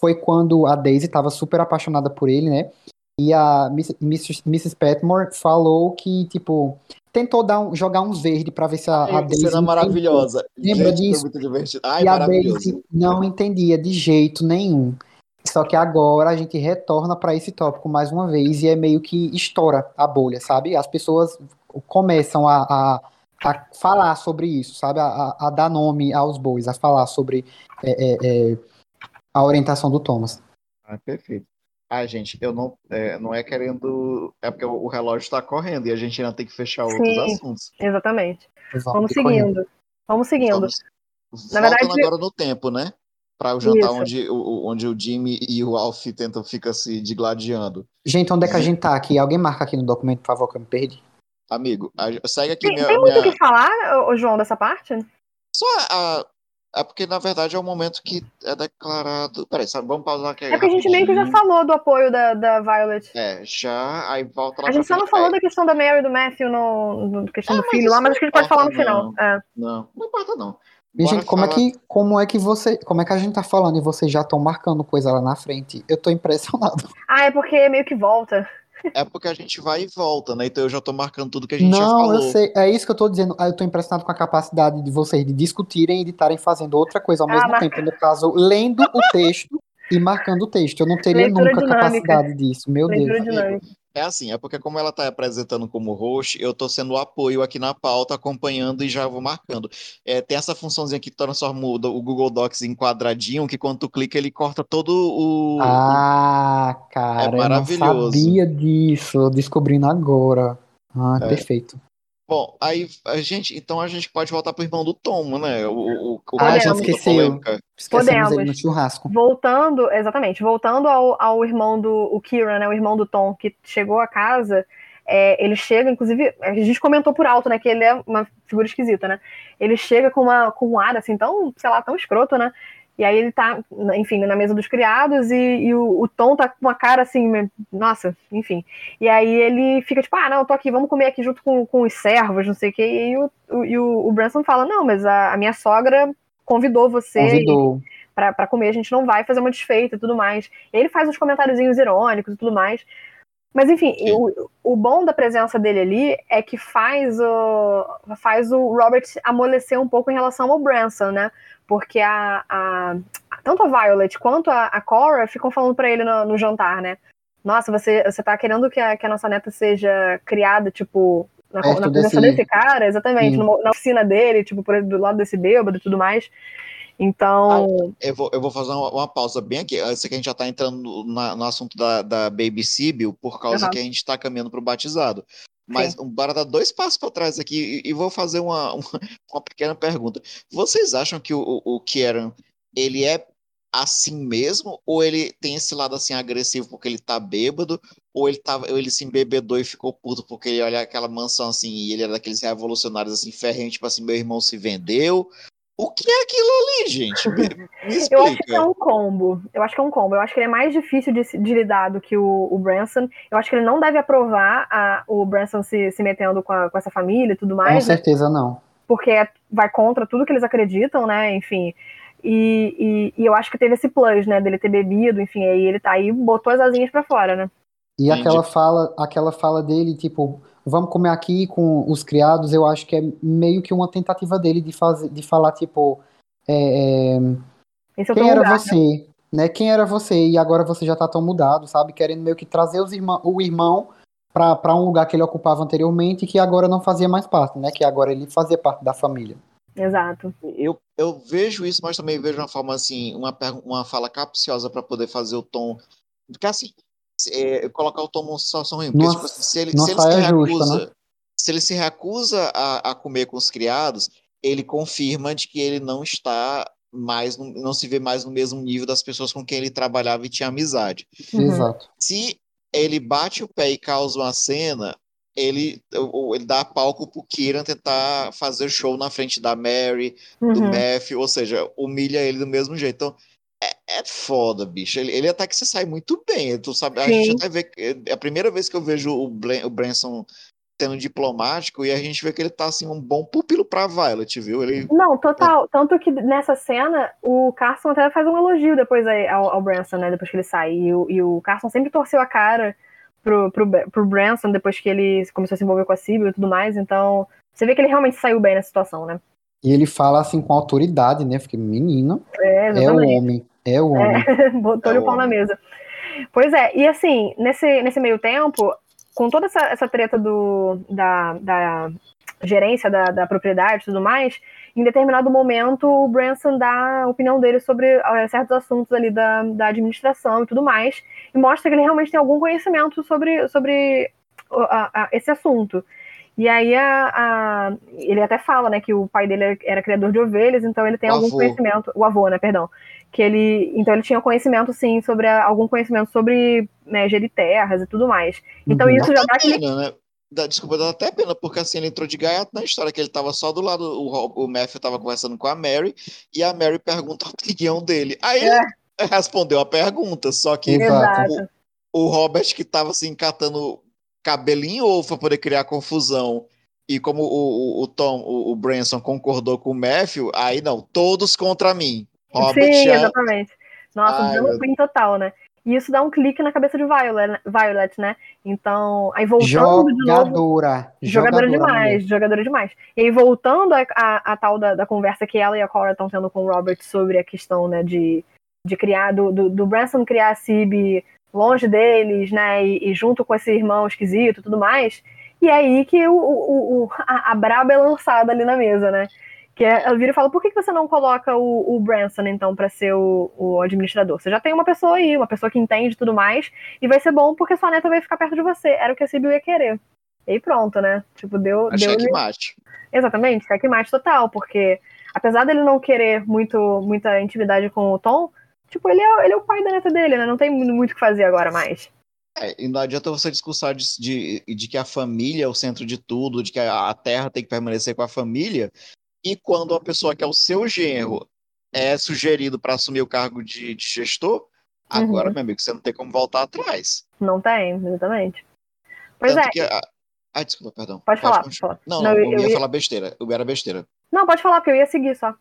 foi quando a Daisy estava super apaixonada por ele, né? E a Miss- Mrs. Mrs. Petmore falou que, tipo, tentou dar um- jogar uns verdes pra ver se a, a Ai, Daisy. Cena maravilhosa. Lembra Gente, disso? muito divertido. Ai, E a. Daisy não entendia de jeito nenhum. Só que agora a gente retorna para esse tópico mais uma vez e é meio que estoura a bolha, sabe? As pessoas começam a, a, a falar sobre isso, sabe? A, a- a dar nome aos bois, a falar sobre é, é, é, a orientação do Thomas. Ah, perfeito. Ah, gente, eu não, é, não é querendo. É porque o relógio está correndo e a gente ainda tem que fechar outros Sim. assuntos. Exatamente. Vamos ter correndo. seguindo. Vamos seguindo. Vamos, Na voltando verdade- agora no tempo, né? Para o jantar Isso. onde, o, onde o Jimmy e o Alf tentam ficar se digladiando. Gente, onde é que a gente tá aqui? Alguém marca aqui no documento, por favor, que eu me perdi. Amigo, a- segue aqui Tem, minha. tem muito o minha- que falar, João, dessa parte? Só a. É porque, na verdade, é o momento que é declarado. Peraí, sabe, vamos pausar aqui. É porque a gente meio que já falou do apoio da, da Violet. É, já, aí volta lá A gente só não falou É, da questão da Mary e do Matthew no, no questão Ah, do filho lá, mas não acho que a gente pode falar no importa, final. não. É. Não, não importa, não. E, gente, como é, falar- que, como é que você. Como é que a gente tá falando e vocês já estão marcando coisa lá na frente? Eu tô impressionado. Ah, é porque meio que volta. É porque a gente vai e volta, né? Então eu já tô marcando tudo que a gente já Não, falou. eu sei. É isso que eu tô dizendo. Ah, Eu tô impressionado com a capacidade de vocês de discutirem e de estarem fazendo outra coisa ao Ah, mesmo marca- tempo. No caso, lendo o texto e marcando o texto. Eu não teria Leitura nunca a dinâmica. capacidade disso. Meu Leitura Deus. dinâmica. É assim, é porque como ela tá apresentando como host, eu tô sendo o apoio aqui na pauta, acompanhando e já vou marcando. É, tem essa funçãozinha que transforma o, o Google Docs em quadradinho, que quando tu clica ele corta todo o... Ah, cara, eu não maravilhoso. sabia disso. Descobrindo agora. Ah, É. perfeito. Bom, aí a gente, então a gente pode voltar pro irmão do Tom, né? O, o, o Ah, cara já esqueceu. polêmica. Esquecemos Podemos. ele no churrasco. Voltando, exatamente, voltando ao, ao irmão do o Kieran, né, o irmão do Tom, que chegou a casa, é, ele chega, inclusive, a gente comentou por alto, né, que ele é uma figura esquisita, né? Ele chega com, uma, com um ar, assim, tão, sei lá, tão escroto, né? E aí ele tá, enfim, na mesa dos criados e, e o, o Tom tá com uma cara assim, nossa, enfim. E aí ele fica tipo, ah, não, eu tô aqui, vamos comer aqui junto com, com os servos, não sei o quê. E o, o, e o, Branson fala, não, mas a, a minha sogra convidou você e- Convidou. pra, pra comer, a gente não vai fazer uma desfeita e tudo mais. Ele faz uns comentáriozinhos irônicos e tudo mais. Mas enfim, o, o bom da presença dele ali é que faz o, faz o Robert amolecer um pouco em relação ao Branson, né? Porque a, a- tanto a Violet quanto a, a Cora ficam falando pra ele no, no jantar, né? Nossa, você, você tá querendo que a, que a nossa neta seja criada, tipo, na, na presença desse- desse cara, exatamente, numa- na oficina dele, tipo, por, do lado desse bêbado e tudo mais. Então, Eu vou, eu vou fazer uma, uma pausa bem aqui. Eu sei que a gente já tá entrando no, na- no assunto da, da Baby Sibyl por causa Aham. que a gente tá caminhando pro batizado. Mas bora dar dois passos para trás aqui e, e vou fazer uma, uma, uma pequena pergunta. Vocês acham que o, o, o Kieran, ele é assim mesmo? Ou ele tem esse lado assim agressivo porque ele tá bêbado? Ou ele, tá, ou ele se embebedou e ficou puto porque ele olha aquela mansão assim e ele era daqueles revolucionários assim, ferrenhos, tipo assim, meu irmão se vendeu? O que é aquilo ali, gente? Me, me Eu acho que é um combo. Eu acho que é um combo. Eu acho que ele é mais difícil de, de lidar do que o, o Branson. Eu acho que ele não deve aprovar a- o Branson se, se metendo com, a- com essa família e tudo Com mais, né? certeza não. Porque é- vai contra tudo que eles acreditam, né? Enfim. E, e- e eu acho que teve esse plus, né? Dele ter bebido, enfim, aí ele tá aí botou as asinhas pra fora, né? E aquela fala, aquela fala dele, tipo, vamos comer aqui com os criados, eu acho que é meio que uma tentativa dele de fazer, de falar, tipo, é, é, é quem era lugar, você, né? Quem era você e agora você já tá tão mudado, sabe? Querendo meio que trazer os irmão, o irmão pra, pra um lugar que ele ocupava anteriormente e que agora não fazia mais parte, né? Que agora ele fazia parte da família. Exato. Eu, eu vejo isso, mas também vejo uma forma assim, uma, uma fala capciosa para poder fazer o tom. Porque assim, é, colocar o tom situação ruim. Porque, tipo assim, se ele, se ele se saia justa, recusa, se ele se recusa a, a comer com os criados, ele confirma de que ele não está mais, no- não se vê mais no mesmo nível das pessoas com quem ele trabalhava e tinha amizade. Uhum. Exato. Se ele bate o pé e causa uma cena, ele, ele dá palco pro Kieran tentar fazer show na frente da Mary, do Uhum. Matthew, ou seja, humilha ele do mesmo jeito. Então, é, é foda, bicho. Ele, ele até que se sai muito bem. Tu sabe, a Sim. gente até vê. que- É a primeira vez que eu vejo o, Blan- o Branson sendo diplomático e a gente vê que ele tá assim, um bom pupilo pra Violet, viu? Ele. Não, total. Tanto que nessa cena, o Carson até faz um elogio depois aí ao, ao Branson, né? Depois que ele sai. E o, e o Carson sempre torceu a cara pro, pro, pro Branson depois que ele começou a se envolver com a Sibyl e tudo mais. Então, você vê que ele realmente saiu bem na situação, né? E ele fala assim com autoridade, né? Fiquei, menino, É, é o homem, é o homem. Botou-lhe É o pau na mesa. Pois é, e assim, nesse, nesse meio tempo, com toda essa, essa treta do, da, da gerência da, da propriedade e tudo mais, em determinado momento o Branson dá a opinião dele sobre eh, certos assuntos ali da, da administração e tudo mais, e mostra que ele realmente tem algum conhecimento sobre, sobre a- a- esse assunto. E aí a, a- ele até fala, né, que o pai dele era, era criador de ovelhas, então ele tem O algum avô. conhecimento, o avô, né, perdão, que ele, então ele tinha conhecimento sim sobre a- algum conhecimento sobre né, gerir terras e tudo mais. Então Uhum. isso já dá Dá aquele pena, né? Dá- desculpa, dá até pena, porque assim ele entrou de gaiato na história, que ele tava só do lado, o, o Matthew tava conversando com a Mary, e a Mary pergunta a opinião dele. Aí ele respondeu a pergunta, só que Exato. Exato. o Robert que tava assim catando cabelinho ovo pra poder criar confusão. E como o, o, o Tom, o, o Branson concordou com o Matthew, aí não, todos contra mim. Robert Sim, já. exatamente. Nossa, Ai, deu um pin total, né? E isso dá um clique na cabeça de Violet, Violet né? Então, aí voltando de novo. Jogadora. Jogadora demais, mulher. jogadora demais. E aí, voltando a, a- a tal da, da conversa que ela e a Cora estão tendo com o Robert sobre a questão, né, de, de criar, do, do, do Branson criar a Cib longe deles, né, e, e junto com esse irmão esquisito e tudo mais. E é aí que o, o, o- a, a braba é lançada ali na mesa, né? Que é, vira e fala, por que, que você não coloca o, o Branson, então, pra ser o, o administrador? Você já tem uma pessoa aí, uma pessoa que entende tudo mais, e vai ser bom porque sua neta vai ficar perto de você. Era o que a Sibyl ia querer. E aí pronto, né? Tipo, deu. Achei deu que mate. Exatamente, checkmate total, porque apesar dele não querer muito, muita intimidade com o Tom, tipo, ele é, ele é o pai da neta dele, né? Não tem muito o que fazer agora mais. É, e não adianta você discursar de, de, de que a família é o centro de tudo, de que a, a terra tem que permanecer com a família, e quando uma pessoa que é o seu genro é sugerido para assumir o cargo de, de gestor, agora, Uhum. meu amigo, você não tem como voltar atrás. Não tem, exatamente. Pois Tanto é, a- Ah, desculpa, perdão. pode falar, pode falar. Não, Não, não, eu- eu, eu ia ia- falar besteira. Eu era besteira. Não, pode falar, porque eu ia seguir só.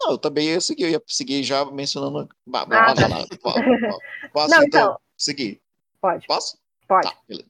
Não, eu também ia seguir, eu ia seguir já mencionando. Ah, tá. Posso, Não, então, então. seguir? Pode, Posso? pode. Tá, beleza.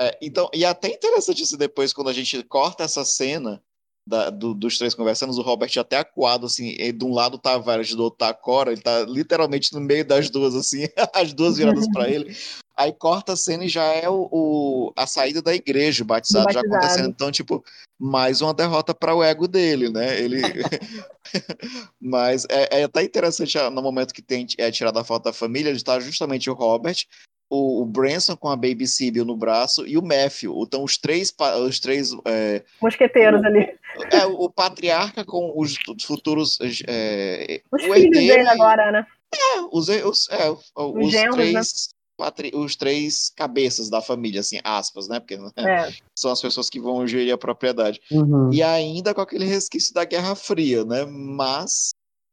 É, então, e é até interessante isso depois, quando a gente corta essa cena da- do- dos três conversando, o Robert até acuado, assim, e de um lado tá a Violet, do outro tá a Cora, ele tá literalmente no meio das duas, assim, as duas viradas pra ele. Aí corta a cena e já é o, o- a saída da igreja, o batizado, Do já batizado. acontecendo. Então, tipo, mais uma derrota para o ego dele, né? Ele. Mas é, é até interessante ah, no momento que tem é tirada a foto da família, ele está justamente o Robert, o, o Branson com a Baby Sibyl no braço e o Matthew. Então, os três, os três é, Mosqueteiros ali. é, o patriarca com os futuros. É, Os o filhos dele agora, né? é, os, os, é, os genros, três. né? Os três cabeças da família, assim, aspas, né? Porque É. são as pessoas que vão gerir a propriedade. Uhum. E ainda com aquele resquício da Guerra Fria, né? Mas,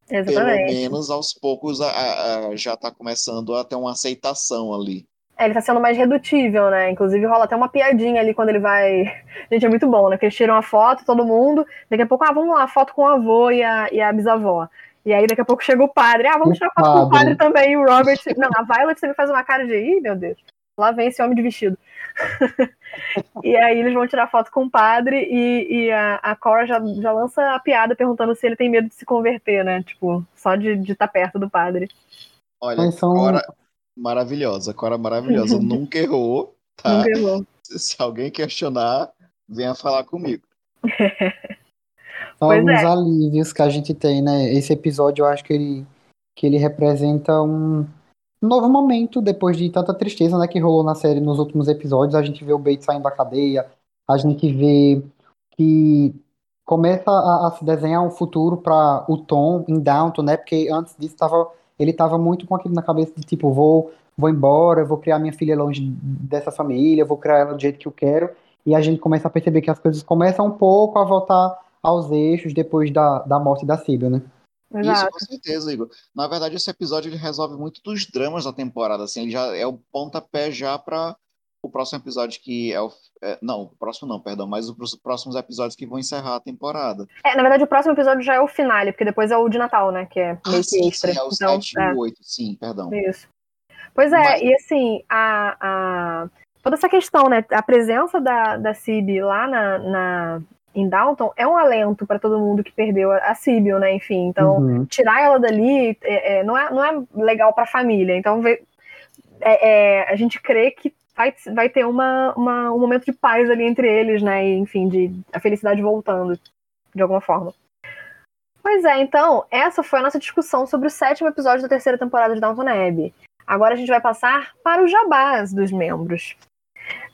pelo Exatamente. menos, aos poucos, a- a- já está começando a ter uma aceitação ali. É, ele tá sendo mais redutível, né? Inclusive rola até uma piadinha ali quando ele vai. Gente, é muito bom, né? Que eles tiram a foto, todo mundo. Daqui a pouco, ah, vamos lá, foto com o avô e a, e a bisavó. E aí daqui a pouco chega o padre. Ah, vamos O tirar foto com o padre. também. E o Robert. Não, a Violet sempre faz uma cara de. Ih, meu Deus. lá vem esse homem de vestido. e aí eles vão tirar foto com o padre e, e a, a Cora já, já lança a piada perguntando se ele tem medo de se converter, né? Tipo, só de estar tá perto do padre. Olha, são... Cora maravilhosa, Cora maravilhosa, nunca errou, tá? Nunca errou. Se, se alguém questionar, venha falar comigo. Pois alguns é. alívios que a gente tem, né? Esse episódio eu acho que ele, que ele representa um novo momento depois de tanta tristeza né, que rolou na série nos últimos episódios. A gente vê o Bates saindo da cadeia, a gente vê que começa a, a se desenhar um futuro para o Tom em Downton, né? Porque antes disso tava, ele estava muito com aquilo na cabeça de tipo, vou, vou embora, vou criar minha filha longe dessa família, vou criar ela do jeito que eu quero. E a gente começa a perceber que as coisas começam um pouco a voltar aos eixos depois da, da morte da Síbia, né? Exato. Isso, com certeza, Igor. Na verdade, esse episódio ele resolve muito dos dramas da temporada, assim, ele já é o pontapé já para o próximo episódio que é o. É, não, o próximo não, perdão, mas os próximos episódios que vão encerrar a temporada. É, na verdade, o próximo episódio já é o finale, porque depois é o de Natal, né? Que é ah, meio que extra. Sim, é o então, 7 é. e o 8, sim, perdão. Isso. Pois é, mas... e assim, a, a, toda essa questão, né? A presença da, da Cib lá na, na, em Downton é um alento para todo mundo que perdeu a, Sibyl, né? Enfim, então uhum. tirar ela dali é, é, não, é, não é legal para a família. Então é, é, a gente crê que vai, vai ter uma, uma, um momento de paz ali entre eles, né? E, enfim, de a felicidade voltando de alguma forma. Pois é, então, essa foi a nossa discussão sobre o sétimo episódio da terceira temporada de Downton Abbey. Agora a gente vai passar para os jabás dos membros.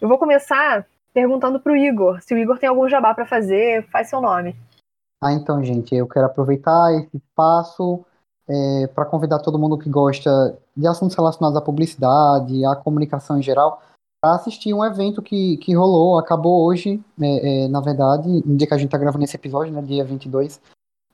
Eu vou começar perguntando pro Igor. Se o Igor tem algum jabá para fazer, faz seu nome. Ah, então, gente, eu quero aproveitar esse espaço é, para convidar todo mundo que gosta de assuntos relacionados à publicidade, à comunicação em geral, para assistir um evento que, que rolou, acabou hoje, é, é, na verdade, no dia que a gente está gravando esse episódio, né, dia 22,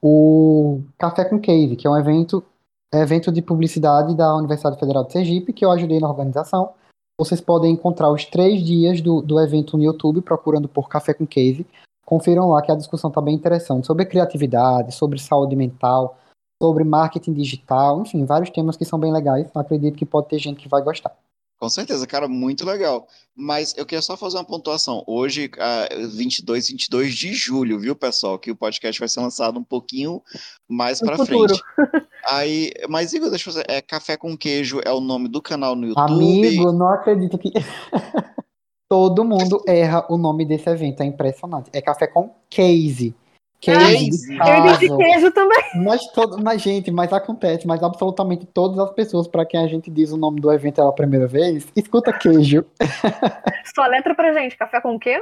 o Café com Cave, que é um evento, evento de publicidade da Universidade Federal de Sergipe, que eu ajudei na organização. Vocês podem encontrar os três dias do, do evento no YouTube, procurando por Café com Cave. Confiram lá que a discussão está bem interessante sobre criatividade, sobre saúde mental, sobre marketing digital, enfim, vários temas que são bem legais. Acredito que pode ter gente que vai gostar. Com certeza, cara, muito legal. Mas eu queria só fazer uma pontuação. Hoje, uh, 22, 22 de julho, viu, pessoal? Que o podcast vai ser lançado um pouquinho mais para frente. Aí, mas Igor, deixa eu fazer. É Café com Queijo é o nome do canal no YouTube. Amigo, não acredito que. Todo mundo erra o nome desse evento, é impressionante. É Café com Case. Case. Eu entendi queijo também. Mas, todo, mas, gente, mas acontece, mas absolutamente todas as pessoas para quem a gente diz o nome do evento pela primeira vez, escuta queijo. Só letra pra gente, café com o quê?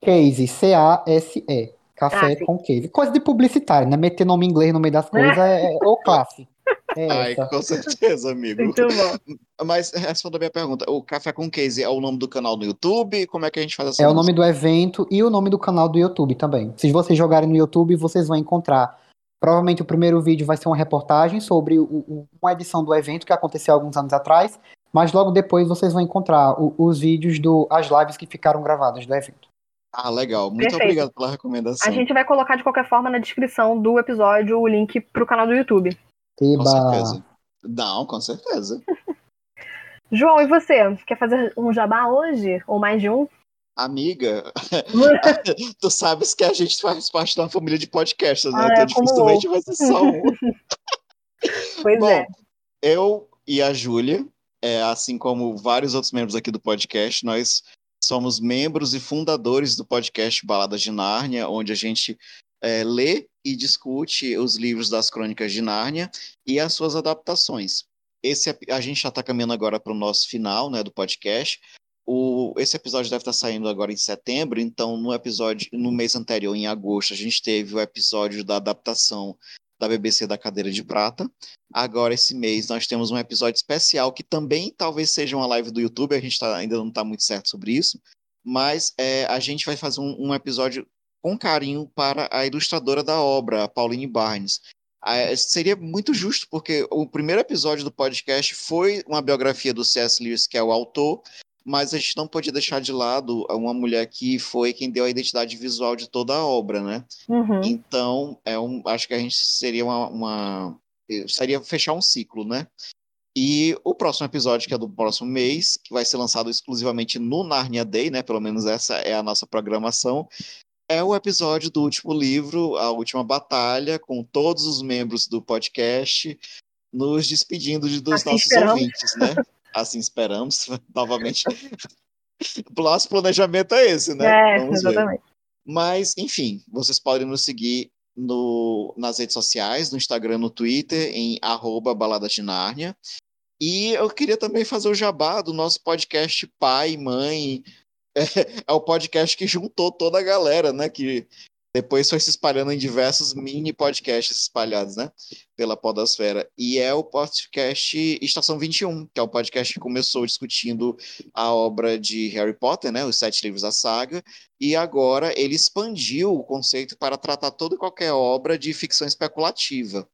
Case, C-A-S-E. Café ah, com case. Coisa de publicitário, né? Meter nome em inglês no meio das coisas é, é ou classe. É Ai, com certeza, amigo. Muito bom. Mas responda a minha pergunta. O Café com Case é o nome do canal do YouTube? Como é que a gente faz essa É o nome do evento e o nome do canal do YouTube também. Se vocês jogarem no YouTube, vocês vão encontrar. Provavelmente o primeiro vídeo vai ser uma reportagem sobre o, o, uma edição do evento que aconteceu alguns anos atrás. Mas logo depois vocês vão encontrar o, os vídeos do as lives que ficaram gravadas do evento. Ah, legal. Muito Perfeito. obrigado pela recomendação. A gente vai colocar de qualquer forma na descrição do episódio o link pro canal do YouTube. Com certeza. Não, com certeza. João, e você? Quer fazer um jabá hoje? Ou mais de um? Amiga, tu sabes que a gente faz parte de uma família de podcasts, né? Ah, então é, dificilmente vai ser só um. pois Bom, é. Eu e a Júlia, é, assim como vários outros membros aqui do podcast, nós somos membros e fundadores do podcast Baladas de Nárnia, onde a gente é, lê e discute os livros das Crônicas de Nárnia e as suas adaptações. Esse a gente já está caminhando agora para o nosso final, né, do podcast. O, esse episódio deve estar tá saindo agora em setembro, então no episódio, no mês anterior, em agosto, a gente teve o episódio da adaptação da BBC da Cadeira de Prata. Agora, esse mês, nós temos um episódio especial que também talvez seja uma live do YouTube, a gente tá, ainda não está muito certo sobre isso, mas é, a gente vai fazer um, um episódio com carinho para a ilustradora da obra, a Pauline Barnes. Ah, seria muito justo, porque o primeiro episódio do podcast foi uma biografia do C.S. Lewis, que é o autor, mas a gente não podia deixar de lado uma mulher que foi quem deu a identidade visual de toda a obra, né? Uhum. Então, é um, acho que a gente seria uma, uma, seria fechar um ciclo, né? E o próximo episódio, que é do próximo mês, que vai ser lançado exclusivamente no Narnia Day, né? Pelo menos essa é a nossa programação. É o episódio do último livro, A Última Batalha, com todos os membros do podcast nos despedindo de, dos assim nossos esperamos. ouvintes, né? Assim esperamos, novamente. o nosso planejamento é esse, né? É, Vamos exatamente. Ver. Mas, enfim, vocês podem nos seguir no, nas redes sociais, no Instagram, no Twitter, em arroba Balada de Nárnia. E eu queria também fazer o jabá do nosso podcast Pai, Mãe. É, é, o podcast que juntou toda a galera, né? Que depois foi se espalhando em diversos mini podcasts espalhados, né? Pela podosfera. E é o podcast Estação 21, que é o podcast que começou discutindo a obra de Harry Potter, né? Os sete livros da saga. E agora ele expandiu o conceito para tratar toda e qualquer obra de ficção especulativa.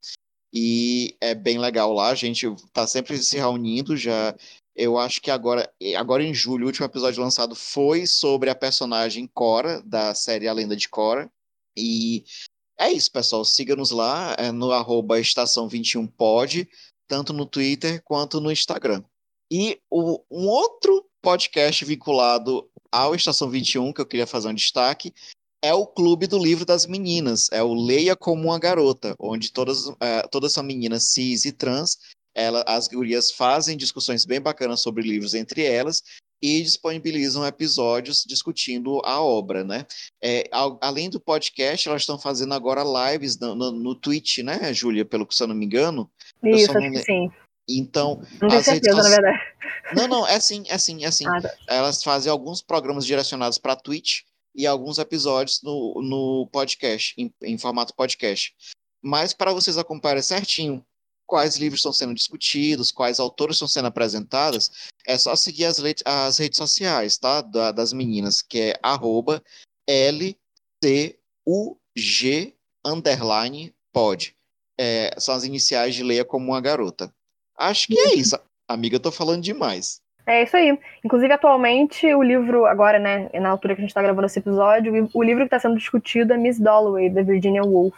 E é bem legal lá, a gente está sempre se reunindo, já eu acho que agora, agora em julho, o último episódio lançado foi sobre a personagem Cora, da série A Lenda de Cora. E é isso, pessoal. Siga-nos lá é no arroba estação21pod, tanto no Twitter quanto no Instagram. E o, um outro podcast vinculado ao Estação 21, que eu queria fazer um destaque, é o Clube do Livro das Meninas. É o Leia Como uma Garota, onde todas, é, todas são meninas cis e trans. Ela, as gurias fazem discussões bem bacanas sobre livros entre elas e disponibilizam episódios discutindo a obra, né? É, ao, além do podcast, elas estão fazendo agora lives no, no, no Twitch, né, Júlia? Pelo que se eu não me engano. Isso, acho que sim. Então, não tenho certeza, na verdade. Não, não, é sim, é sim, é sim. Ah, tá. Elas fazem alguns programas direcionados para Twitch e alguns episódios no, no podcast, em, em formato podcast. Mas para vocês acompanharem certinho quais livros estão sendo discutidos, quais autores estão sendo apresentados, é só seguir as, as redes sociais, tá? Da, das meninas, que é arroba LTUG underline pod. É, são as iniciais de Leia como uma garota. Acho que é isso. Amiga, eu tô falando demais. É isso aí. Inclusive, atualmente, o livro, agora, né, na altura que a gente tá gravando esse episódio, o livro que tá sendo discutido é Miss Dalloway, da Virginia Woolf.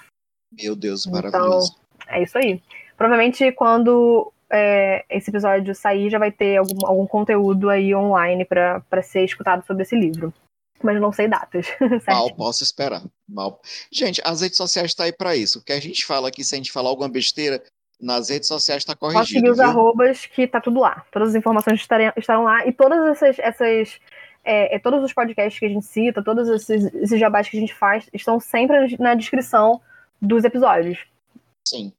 Meu Deus, maravilhoso. Então, é isso aí. Provavelmente quando é, esse episódio sair, já vai ter algum, algum conteúdo aí online para ser escutado sobre esse livro. Mas não sei datas. Mal posso esperar. Mal. Gente, as redes sociais estão tá aí para isso. O que a gente fala aqui, se a gente falar alguma besteira, nas redes sociais está corrigido. Pode seguir os arrobas que tá tudo lá. Todas as informações estarem, estarão lá. E todas essas. essas é, é, todos os podcasts que a gente cita, todos esses, esses jabás que a gente faz, estão sempre na descrição dos episódios. Sim.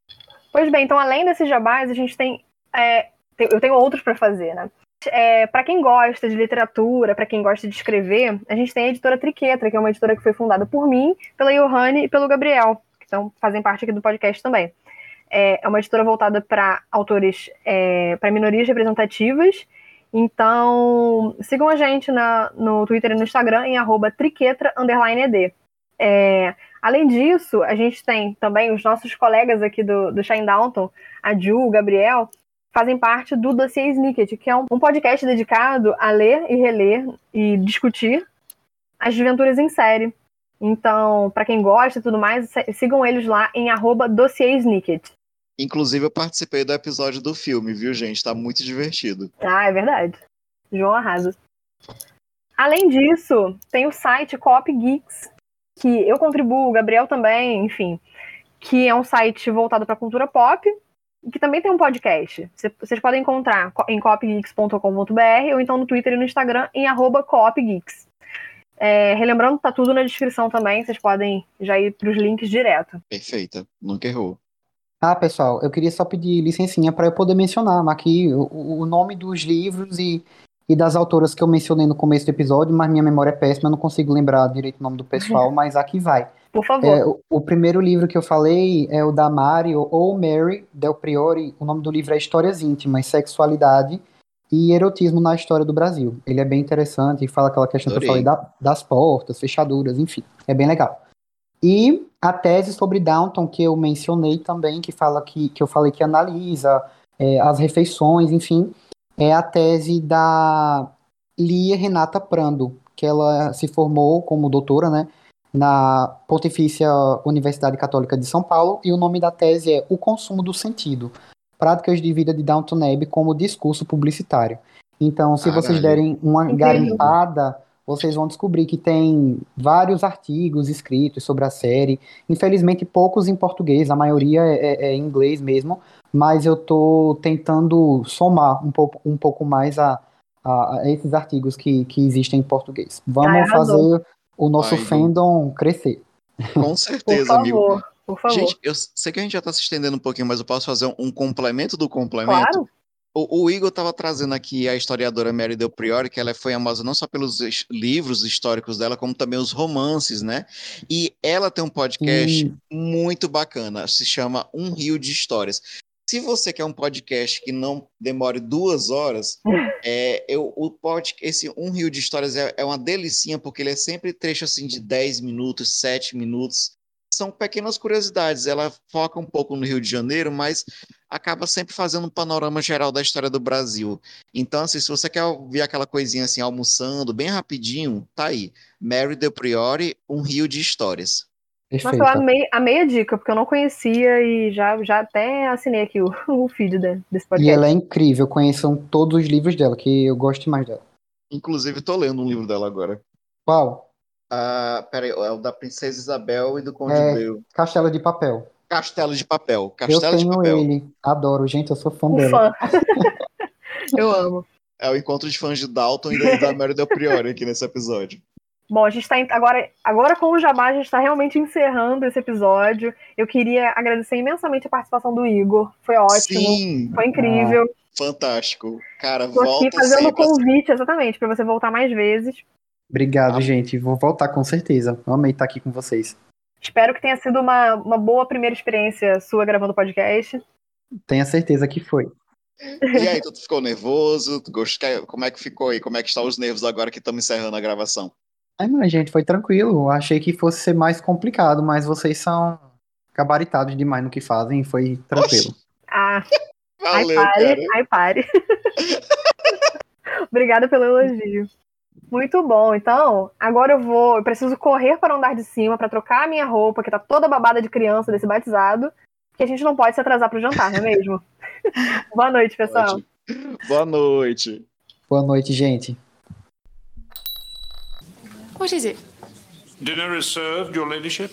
Pois bem, então além desses jabás, a gente tem. É, eu tenho outros para fazer, né? É, para quem gosta de literatura, para quem gosta de escrever, a gente tem a editora Triquetra, que é uma editora que foi fundada por mim, pela Johanne e pelo Gabriel, que são, fazem parte aqui do podcast também. É, é uma editora voltada para autores, é, para minorias representativas. Então, sigam a gente na, no Twitter e no Instagram em arroba triquetra_ed. É, além disso, a gente tem também os nossos colegas aqui do, do Shine Downton, a Ju, o Gabriel, fazem parte do Dossier Snicket, que é um, um podcast dedicado a ler e reler e discutir as desventuras em série. Então, para quem gosta e tudo mais, sigam eles lá em arroba. Inclusive, eu participei do episódio do filme, viu, gente? Tá muito divertido. Ah, é verdade. João arrasa. Além disso, tem o site Coop Geeks, que eu contribuo, o Gabriel também, enfim, que é um site voltado para cultura pop e que também tem um podcast. Vocês podem encontrar em coopgeeks.com.br ou então no Twitter e no Instagram em coopgeeks. É, relembrando, tá tudo na descrição também, vocês podem já ir para os links direto. Perfeita, nunca errou. Ah, pessoal, eu queria só pedir licencinha para eu poder mencionar aqui o, o nome dos livros e e das autoras que eu mencionei no começo do episódio, mas minha memória é péssima, eu não consigo lembrar direito o nome do pessoal, mas aqui vai. Por favor. É, o, o, primeiro livro que eu falei é o da Mari, ou Mary Del Priori, o nome do livro é Histórias Íntimas, Sexualidade e Erotismo na História do Brasil. Ele é bem interessante, fala aquela questão Adorei. que eu falei da, das portas, fechaduras, enfim, é bem legal. E a tese sobre Downton, que eu mencionei também, que fala que, que eu falei que analisa é, as refeições, enfim, é a tese da Lia Renata Prando, que ela se formou como doutora, né, na Pontifícia Universidade Católica de São Paulo, e o nome da tese é O Consumo do Sentido. Práticas de Vida de Downton Abbey como discurso publicitário. Então, se Caralho. vocês derem uma Entendi. garimpada, vocês vão descobrir que tem vários artigos escritos sobre a série. Infelizmente, poucos em português, a maioria é, é, é em inglês mesmo, mas eu estou tentando somar um pouco, um pouco mais a, a, a esses artigos que, que existem em português. Vamos fazer o nosso Ai, fandom crescer. Com certeza, por amigo. Favor, por favor. Gente, eu sei que a gente já está se estendendo um pouquinho, mas eu posso fazer um complemento do complemento? Claro. O, o, Igor estava trazendo aqui a historiadora Mary Del Priori, que ela foi famosa não só pelos livros históricos dela, como também os romances, né? E ela tem um podcast hum. muito bacana, se chama Um Rio de Histórias. Se você quer um podcast que não demore duas horas, é, eu, o pod, esse Um Rio de Histórias é, é uma delicinha, porque ele é sempre trecho assim de 10 minutos, 7 minutos são pequenas curiosidades. Ela foca um pouco no Rio de Janeiro, mas acaba sempre fazendo um panorama geral da história do Brasil. Então, assim, se você quer ver aquela coisinha assim, almoçando, bem rapidinho, tá aí. Mary Del Priori, um rio de histórias. Perfeito. Nossa, eu amei, amei a dica, porque eu não conhecia e já, já até assinei aqui o, o feed desse podcast. E ela é incrível, conheçam todos os livros dela, que eu gosto mais dela. Inclusive, tô lendo um livro dela agora. Qual? Ah, peraí, é o da Princesa Isabel e do Conde é, Leo. Castelo de Papel. Castelo de Papel. Castelo eu tenho de Papel. ele. Adoro, gente, eu sou fã dela. Fã. eu amo. É o encontro de fãs de Dalton e da Mary Del Priori aqui nesse episódio. Bom, a gente está agora, agora com o Jabá, a gente está realmente encerrando esse episódio. Eu queria agradecer imensamente a participação do Igor. Foi ótimo. Sim. Foi incrível. Ah, fantástico. Cara, Tô volta aqui fazendo convite, exatamente, para você voltar mais vezes. Obrigado, ah. gente. Vou voltar com certeza. Amei estar aqui com vocês. Espero que tenha sido uma, uma boa primeira experiência sua gravando podcast. Tenha certeza que foi. E aí, tu ficou nervoso? Como é que ficou aí? Como é que estão os nervos agora que estamos encerrando a gravação? Ai, não, gente, foi tranquilo. Achei que fosse ser mais complicado, mas vocês são gabaritados demais no que fazem e foi tranquilo. Oxi. Ah, Valeu, ai, pare, ai, pare. Obrigada pelo elogio. Muito bom. Então, agora eu vou. Eu preciso correr para o andar de cima para trocar a minha roupa, que tá toda babada de criança desse batizado. Que a gente não pode se atrasar para o jantar, não é mesmo? Boa noite, pessoal. Boa noite. Boa noite, gente. What is it? Dinner is served, your ladyship.